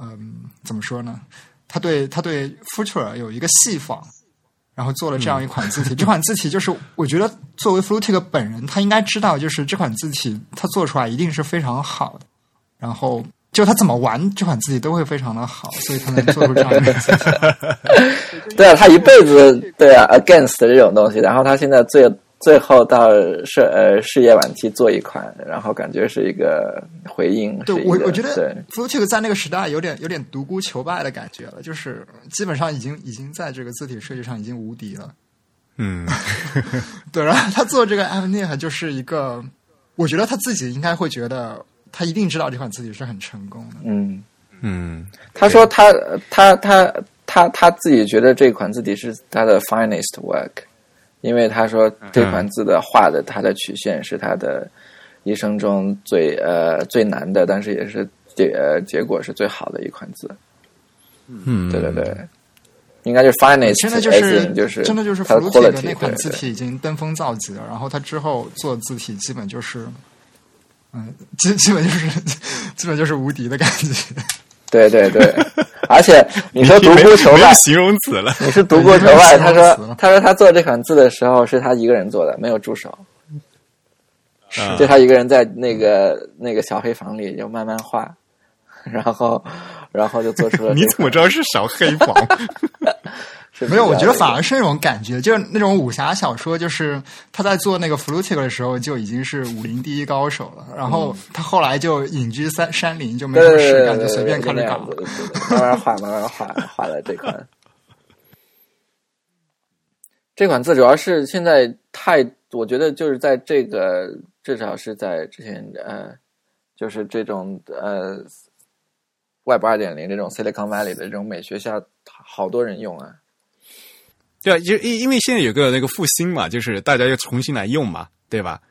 嗯、怎么说呢？他对他对 Futura 有一个细仿，然后做了这样一款字体。[LAUGHS] 这款字体就是我觉得作为 Flutig 本人，他应该知道，就是这款字体他做出来一定是非常好的。然后就他怎么玩这款字体都会非常的好，所以他能做出这样的字体。[LAUGHS] 对啊，他一辈子对啊 against 这种东西，然后他现在最最后到事呃事业晚期做一款，然后感觉是一个回应，对我我觉得 Flutic 在那个时代有点有点独孤求败的感觉了，就是基本上已经已经在这个字体设计上已经无敌了。嗯，[LAUGHS] 对，然后他做这个 Avnik 就是一个，我觉得他自己应该会觉得他一定知道这款字体是很成功的。嗯，嗯，他说他他他他他自己觉得这款字体是他的 finest work，因为他说这款字的画的它的曲线是他的一生中最呃最难的，但是也是结呃结果是最好的一款字。嗯，对对对，应该就是 finest，现在就是就是真的就是它的那款字体已经登峰造极了，然后他之后做字体基本就是，嗯，基基本就是基本就是无敌的感觉。对对对，而且你说独孤求败，形容词了。你是独孤求败。他说他说他做这款字的时候是他一个人做的，没有助手，是就他一个人在那个那个小黑房里就慢慢画，然后然后就做出了你怎么知道是小黑房？[LAUGHS] 是没有，我觉得反而而是那种感觉，就是那种武侠小说，就是他在做那个 Flutic 的时候就已经是武林第一高手了，然后他后来就隐居山山林，就没什么事干，就，随便开始搞就那样。子，对对慢慢画，慢慢画，画了这款。这款字主要是现在太，我觉得就是在这个至少是在之前呃就是这种呃 Web 二点零这种 Silicon Valley 的这种美学下，好多人用啊。对啊，就因因为现在有个那个复兴嘛，就是大家又重新来用嘛，对吧？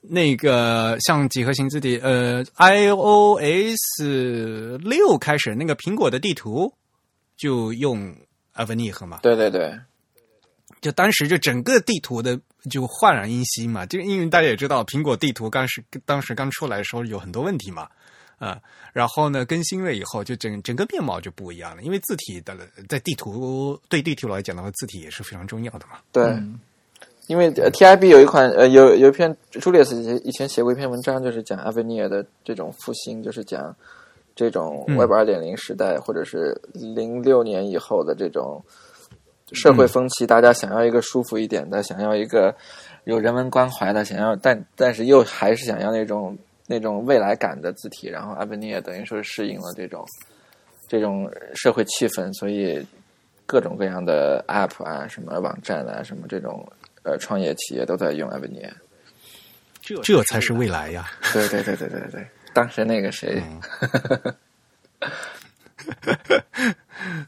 那个像几何形字体，呃，iOS 六开始那个苹果的地图就用 Avenic 嘛，对对对，就当时就整个地图的就焕然一新嘛，就因为大家也知道苹果地图刚是当时刚出来的时候有很多问题嘛，啊、然后呢更新了以后就整整个面貌就不一样了，因为字体的在地图对地图来讲的话，字体也是非常重要的嘛。对，嗯。因为呃 TIB 有一款呃有有一篇朱列斯以前写过一篇文章，就是讲 Avenir 的这种复兴，就是讲这种嗯。Web 二点零时代、或者是零六年以后的这种社会风气，大家想要一个舒服一点的，想要一个有人文关怀的，想要但但是又还是想要那种那种未来感的字体，然后 Avenir 等于说是适应了这种这种社会气氛，所以各种各样的 App 啊、什么网站啊、什么这种呃创业企业都在用 Avenir。这才是未来呀！[LAUGHS] 对对对对对对，当时那个谁，[LAUGHS]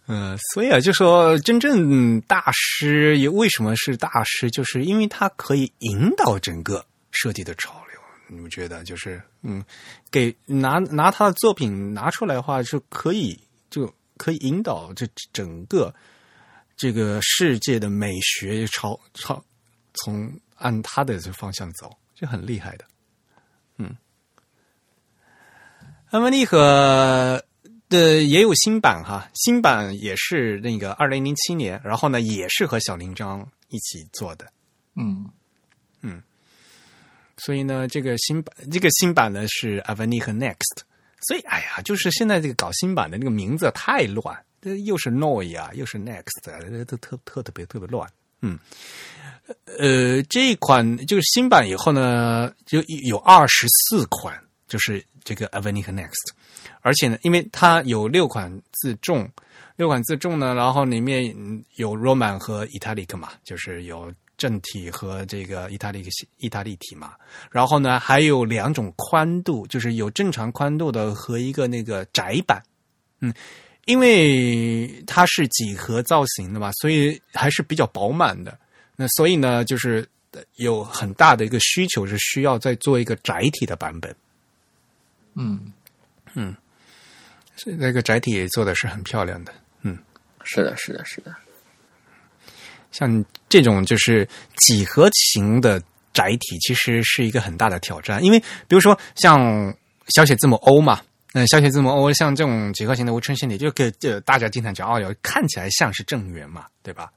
嗯，所以啊，就说真正大师也为什么是大师，就是因为他可以引导整个设计的潮流。你们觉得，就是嗯，给拿拿他的作品拿出来的话，就可以就可以引导这整个这个世界的美学朝朝从按他的这方向走，就很厉害的。嗯，安文利和的也有新版哈，新版也是那个二零零七年，然后呢也是和小林章一起做的，嗯。嗯所以呢这个新版这个新版呢是 Avani 和 Next，所以哎呀，就是现在这个搞新版的那个名字太乱，这又是 Noi 啊，又是 Next，啊都特特特别特别乱，嗯。呃，这一款就是新版以后呢，就有二十四款，就是这个 Avani 和 Next，而且呢，因为它有六款自重，六款自重呢，然后里面有 Roman 和 Italic 嘛，就是有正体和这个意大利意大利体嘛，然后呢还有两种宽度，就是有正常宽度的和一个那个窄版，嗯。因为它是几何造型的嘛，所以还是比较饱满的。那所以呢，就是有很大的一个需求是需要再做一个窄体的版本。嗯所以那个窄体也做的是很漂亮的。嗯，是的，是的，是的，像这种就是几何形的载体，其实是一个很大的挑战。因为比如说像小写字母 O 嘛，那小写字母 O 像这种几何形的无衬线体，就给就大家经常讲哦，哟看起来像是正圆嘛，对吧？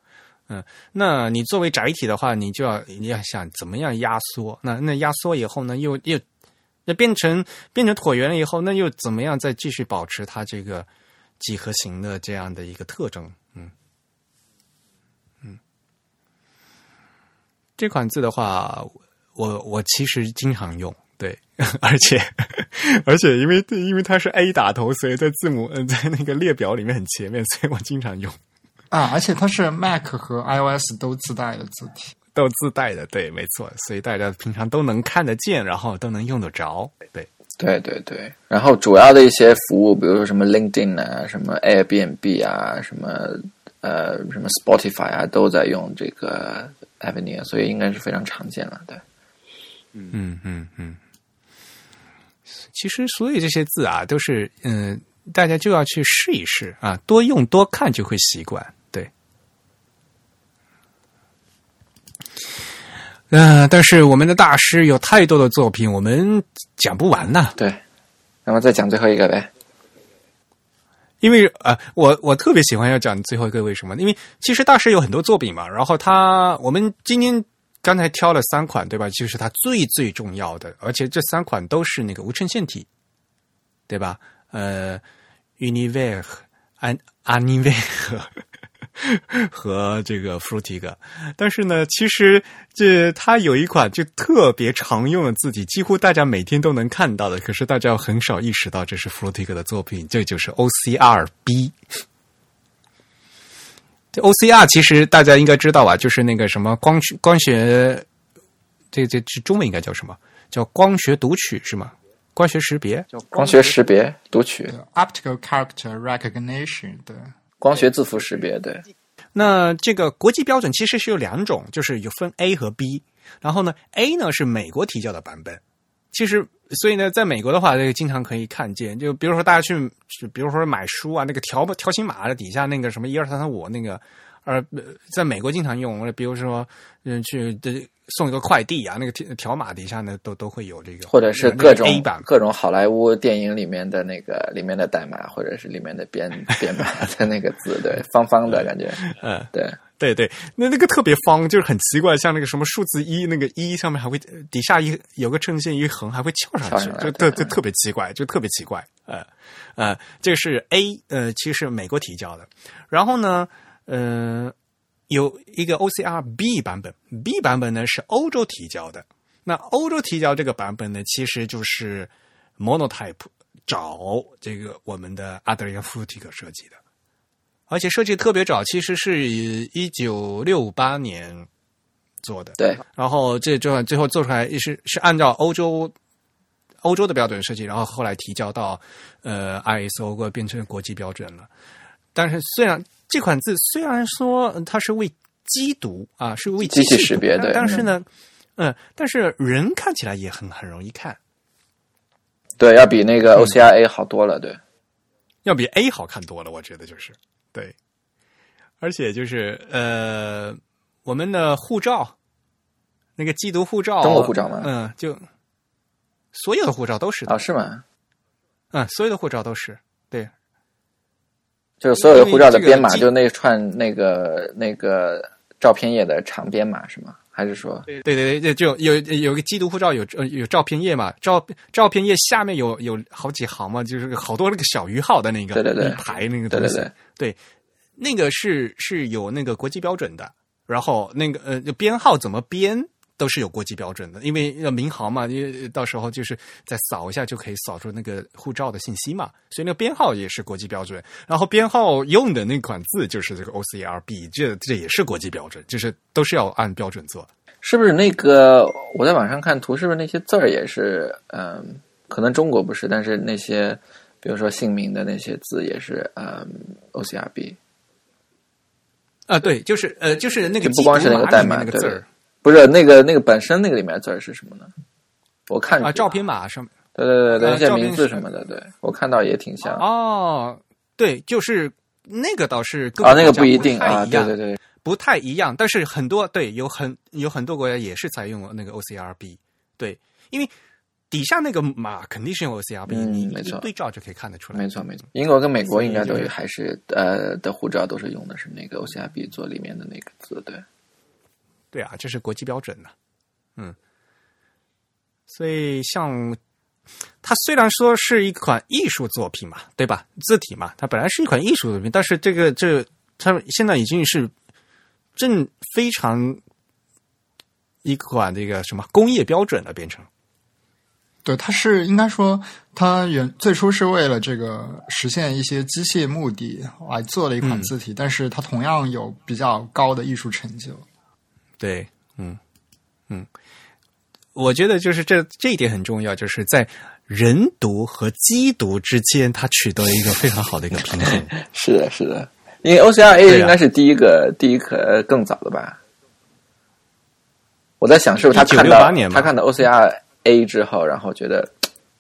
嗯，那你作为载体的话，你就要你要想怎么样压缩？那那压缩以后呢，又又那变成变成椭圆了以后，那又怎么样再继续保持它这个几何形的这样的一个特征？嗯嗯，这款字的话，我我其实经常用，对，[LAUGHS] 而且 [LAUGHS] 而且因为因为它是 A 打头，所以在字母嗯在那个列表里面很前面，所以我经常用。啊，而且它是 Mac 和 iOS 都自带的字体。都自带的，对，没错，所以大家平常都能看得见，然后都能用得着，对，对对对。然后主要的一些服务，比如说什么 LinkedIn 啊，什么 Airbnb 啊，什么呃什么 Spotify 啊，都在用这个 Avenir，所以应该是非常常见了。对，嗯嗯嗯。其实所有这些字啊，都是嗯、大家就要去试一试啊，多用多看就会习惯，对。嗯、但是我们的大师有太多的作品，我们讲不完呐。对。那么再讲最后一个呗。因为呃，我我特别喜欢要讲最后一个为什么？因为其实大师有很多作品嘛，然后他我们今天刚才挑了三款，对吧？就是他最最重要的，而且这三款都是那个无衬线体，对吧？呃，universe a n i v e r s [LAUGHS] 和这个 Frutig，但是呢，其实这它有一款就特别常用的字体，几乎大家每天都能看到的，可是大家很少意识到这是 Frutig 的作品，这就是 OCR-B。这 OCR 其实大家应该知道吧，就是那个什么光学光学，这这这中文应该叫什么？叫光学读取是吗？光学识别，光学识别读取，optical character recognition 对。光学字符识别，对。那这个国际标准其实是有两种，就是有分 A 和 B。然后呢，A 呢是美国提交的版本。其实，所以呢，在美国的话，这个经常可以看见，就比如说大家去，比如说买书啊，那个条条形码的底下那个什么一二三三五那个，呃，在美国经常用。比如说，嗯，去的送一个快递啊，那个条条码底下呢，都都会有这个，或者是各种 A 版各种好莱坞电影里面的那个里面的代码，或者是里面的编编码的那个字，对，方方的感觉，[LAUGHS] 嗯，对。对对，那那个特别方，就是很奇怪，像那个什么数字一，那个一上面还会底下一有个正线一横，还会翘上去，就特就特别奇怪，就特别奇怪。呃呃，这是 A，呃，其实是美国提交的。然后呢，呃，有一个 OCR B 版本，B 版本呢是欧洲提交的。那欧洲提交这个版本呢，其实就是 Monotype 找这个我们的 Adrian Frutig 设计的。而且设计特别早，其实是一九六八年做的。对，然后这就最后做出来是是按照欧洲欧洲的标准设计，然后后来提交到呃 ISO 过变成国际标准了。但是虽然这款字虽然说它是为机读啊，是为机器识别的，但是呢，嗯，但是人看起来也很很容易看。对，要比那个 OCR A 好多了，对，要比 A 好看多了，我觉得就是。对，而且就是呃，我们的护照，那个缉毒护照，中国护照吗？嗯，就所有的护照都是啊，是吗？嗯，所有的护照都是对，就是所有的护照的编码，就那串那个那个照片页的长编码是吗？还是说，对对对，就有有个缉毒护照有呃有照片页嘛？照照片页下面有有好几行嘛？就是好多那个小于号的那个对对对一排那个东西，对那个是是有那个国际标准的。然后那个呃编号怎么编都是有国际标准的，因为要民航嘛，因为到时候就是再扫一下就可以扫出那个护照的信息嘛，所以那个编号也是国际标准。然后编号用的那款字就是这个 OCRB，这这也是国际标准，就是都是要按标准做。是不是那个我在网上看图，是不是那些字儿也是？嗯，可能中国不是，但是那些比如说姓名的那些字也是嗯 OCRB。啊，对，就是呃，就是那个不光是那个代码那个字儿，不是那个那个本身那个里面字儿是什么呢？我看啊，照片码上面，对对对对，那些名字什么的，对我看到也挺像。哦，对，就是那个倒是啊，那个不一定啊，对对对。不太一样，但是很多对有很有很多国家也是采用那个 OCRB，对，因为底下那个码肯定是用 OCRB，你没错，对照就可以看得出来。没错没错，英国跟美国应该都还是呃的护照都是用的是那个 OCRB 做里面的那个字，对。对啊，这是国际标准的，嗯。所以像它虽然说是一款艺术作品嘛，对吧？字体嘛，它本来是一款艺术作品，但是这个这它现在已经是。正非常一款这个什么工业标准的变成，对，它是应该说，它原最初是为了这个实现一些机械目的来做了一款字体，但是它同样有比较高的艺术成就。对，嗯嗯，我觉得就是这这一点很重要，就是在人读和机读之间，它取得了一个非常好的一个平衡。[LAUGHS] 是的，是的。因为 OCR-A 应该是第一个，第一个更早的吧？我在想，是不是他看到他看到 OCR-A 之后，然后觉得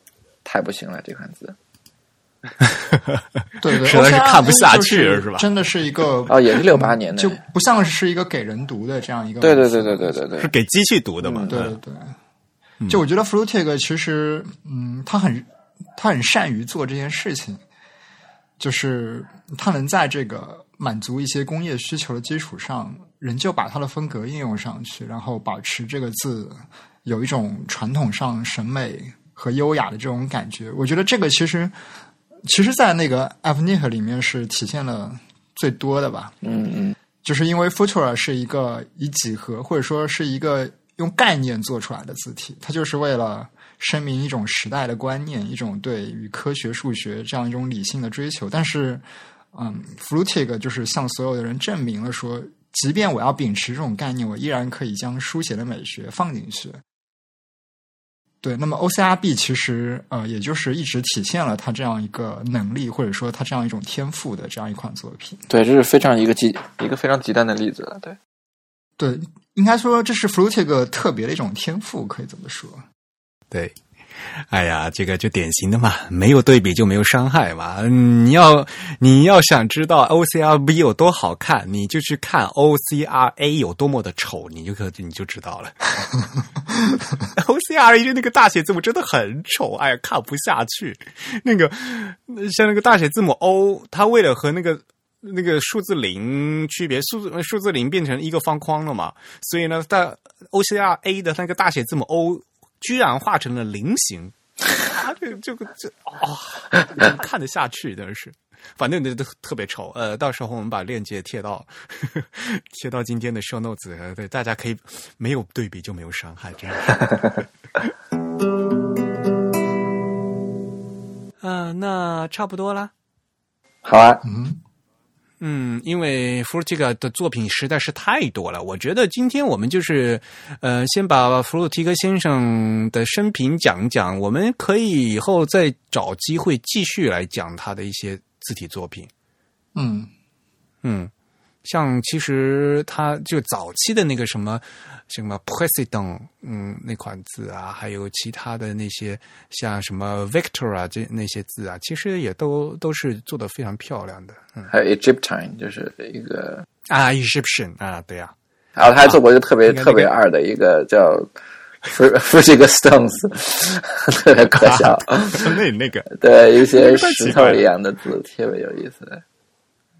[TSK] 太不行了这款字。[LAUGHS] 对对，实在是看不下去了，是吧？真的是一个啊，也是六八年的，就不像是一个给人读的这样一个。对对对对对对对，是给机器读的嘛？对对对。就我觉得 Flutig 其实，嗯，他很他很善于做这件事情。就是他能在这个满足一些工业需求的基础上，仍旧把它的风格应用上去，然后保持这个字有一种传统上审美和优雅的这种感觉。我觉得这个其实，其实，在那个 a v n i t 里面是体现了最多的吧。嗯嗯，就是因为 Futura 是一个以几何或者说是一个用概念做出来的字体，它就是为了。声明一种时代的观念，一种对于科学、数学这样一种理性的追求。但是，嗯，Flutig 就是向所有的人证明了说，即便我要秉持这种概念，我依然可以将书写的美学放进去。对，那么 OCRB 其实呃，也就是一直体现了他这样一个能力，或者说他这样一种天赋的这样一款作品。对，这是非常一个极一个非常极端的例子了。对，对，应该说这是 f l u t i g 特别的一种天赋，可以这么说。对。哎呀，这个就典型的嘛，没有对比就没有伤害嘛。你要你要想知道 O C R V 有多好看，你就去看 O C R A 有多么的丑，你就可你就知道了。[LAUGHS] O C R A 那个大写字母真的很丑，哎呀，看不下去。那个像那个大写字母 O，它为了和那个那个数字零区别，数字数字零变成一个方框了嘛，所以呢，大 O C R A 的那个大写字母 O。居然画成了菱形，啊，这这个这啊，看得下去，真是，反正都都特别丑。呃，到时候我们把链接贴到贴到今天的 show notes，对，大家可以没有对比就没有伤害，真的。[LAUGHS] 啊，那差不多啦。好啊，嗯。嗯，因为 u t i g 的作品实在是太多了，我觉得今天我们就是，呃，先把弗洛提格先生的生平讲一讲，我们可以以后再找机会继续来讲他的一些字体作品。嗯嗯，像其实他就早期的那个什么。什么 president，嗯，那款字啊，还有其他的那些像什么 Victor 啊，这那些字啊，其实也都都是做的非常漂亮的。嗯，还有 Egyptian，就是一个啊，Egyptian 啊，对呀。然后他还做过一个特别特别二的一个叫 [LAUGHS] f r 这个 stones，[LAUGHS] 特别可笑。[LAUGHS] 那那个对，一些石头一样的字，特别有意思。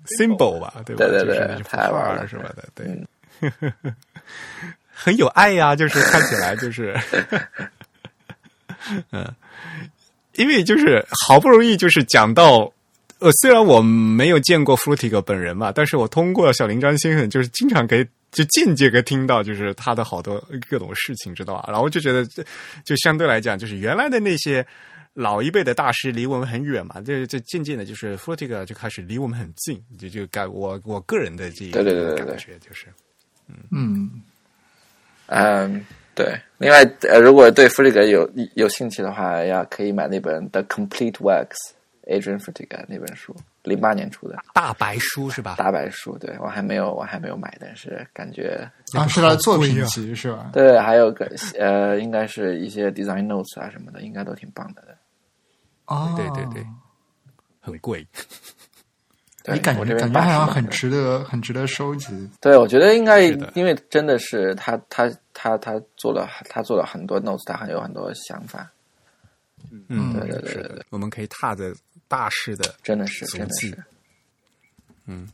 Symbol 吧，对吧？对对对，太玩了，是吧？的，对。[LAUGHS] 很有爱呀，就是看起来就是，[LAUGHS] 嗯，因为就是好不容易就是讲到，呃，虽然我没有见过 f l u t i g 本人嘛，但是我通过小林张先生，就是经常可以就间接可听到，就是他的好多各种事情，知道吧？然后就觉得，就相对来讲，就是原来的那些老一辈的大师离我们很远嘛，这这渐渐的，就是 f o r t i g 就开始离我们很近，就就感我我个人的这一个感觉就是，嗯嗯。嗯，对。另外，呃，如果对弗里格有有兴趣的话，要可以买那本《The Complete Works》，Adrian f r t i g e 那本书，零八年出的大白书是吧？大白书，对我还没有，我还没有买，但是感觉啊，是他作品集是吧？对，还有个呃，应该是一些 design notes 啊什么的，应该都挺棒的。哦，对对对，很贵。[LAUGHS] 你感觉感觉好像很值得，很值得收集。对，我觉得应该，因为真的是他，他，他，他做了，他做了很多 notes，他还有很多想法。嗯，对对对对对，我们可以踏着大师的，真的是，真的是。嗯，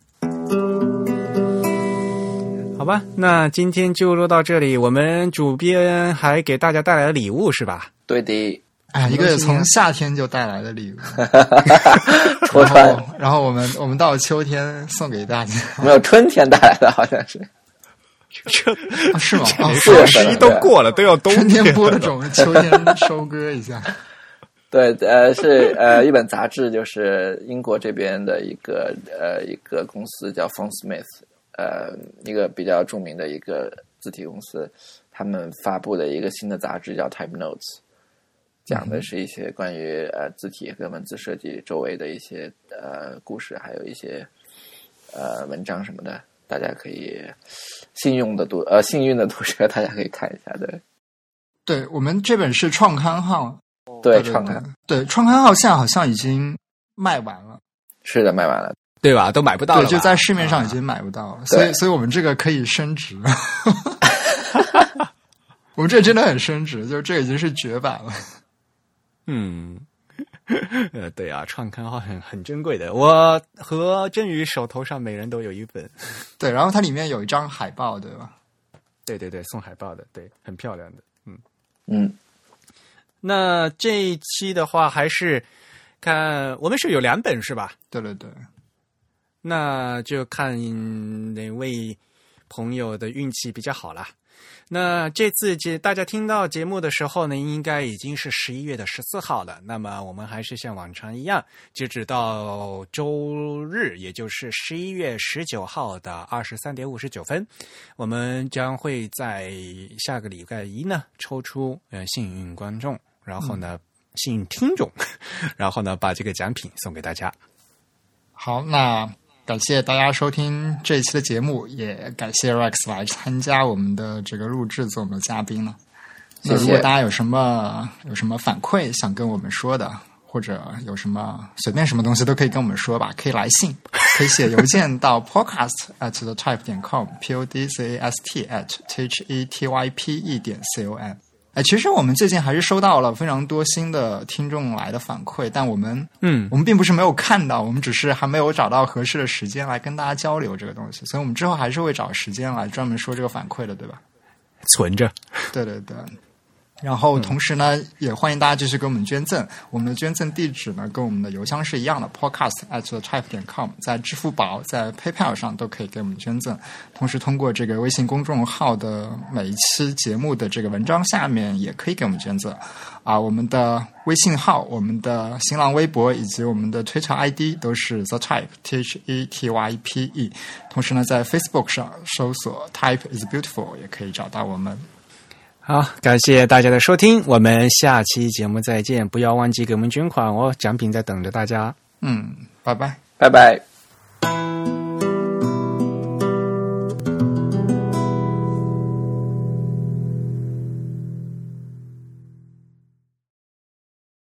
好吧，那今天就录到这里。我们主编还给大家带来了礼物，是吧？对的。哎，一个从夏天就带来的礼物，[LAUGHS] 然后，然后我们我们到秋天送给大家，没有春天带来的，好像是，这是吗？双十一都过了，都要冬天播种，秋天收割一下。对，呃，是呃，一本杂志，就是英国这边的一个呃一个公司叫 Font Smith，呃，一个比较著名的一个字体公司，他们发布的一个新的杂志叫 Type Notes。讲的是一些关于呃字体和文字设计周围的一些呃故事，还有一些呃文章什么的，大家可以幸运的读呃幸运的读者，大家可以看一下。对，对我们这本是创刊号，对创刊，对创刊号现在好像已经卖完了，是的，卖完了，对吧？都买不到了，就在市面上已经买不到了，所以所以我们这个可以升值，[LAUGHS] 我们这真的很升值，就是这已经是绝版了。嗯，[LAUGHS] 呃，对啊，创刊号很很珍贵的。我和振宇手头上每人都有一本，[LAUGHS] 对，然后它里面有一张海报，对吧？对对对，送海报的，对，很漂亮的，嗯嗯。那这一期的话，还是看我们是有两本是吧？对对对，那就看哪位朋友的运气比较好了。那这次节大家听到节目的时候呢，应该已经是十一月的十四号了。那么我们还是像往常一样，截止到周日，也就是十一月十九号的二十三点五十九分，我们将会在下个礼拜一呢抽出呃幸运观众，然后呢、幸运听众，[LAUGHS] 然后呢把这个奖品送给大家。好，那感谢大家收听这一期的节目，也感谢 Rex 来参加我们的这个录制，做我们的嘉宾了。那如果大家有什么有什么反馈想跟我们说的，或者有什么随便什么东西都可以跟我们说吧，可以来信，可以写邮件到 podcast at the type 点 com，p o d c a s t at t h e t y p e 点 c o m。哎，其实我们最近还是收到了非常多新的听众来的反馈，但我们嗯我们并不是没有看到，我们只是还没有找到合适的时间来跟大家交流这个东西，所以我们之后还是会找时间来专门说这个反馈的，对吧？存着。对对对。然后同时呢，也欢迎大家继续给我们捐赠。我们的捐赠地址呢，跟我们的邮箱是一样的，podcast at the type 点 com，在支付宝、在 PayPal 上都可以给我们捐赠。同时，通过这个微信公众号的每一期节目的这个文章下面，也可以给我们捐赠。啊，我们的微信号、我们的新浪微博以及我们的 Twitter ID 都是 the type t h e t y p e。同时呢，在 Facebook 上搜索 Type is beautiful 也可以找到我们。好感谢大家的收听我们下期节目再见不要忘记给我们捐款哦奖品在等着大家。嗯拜拜。拜拜。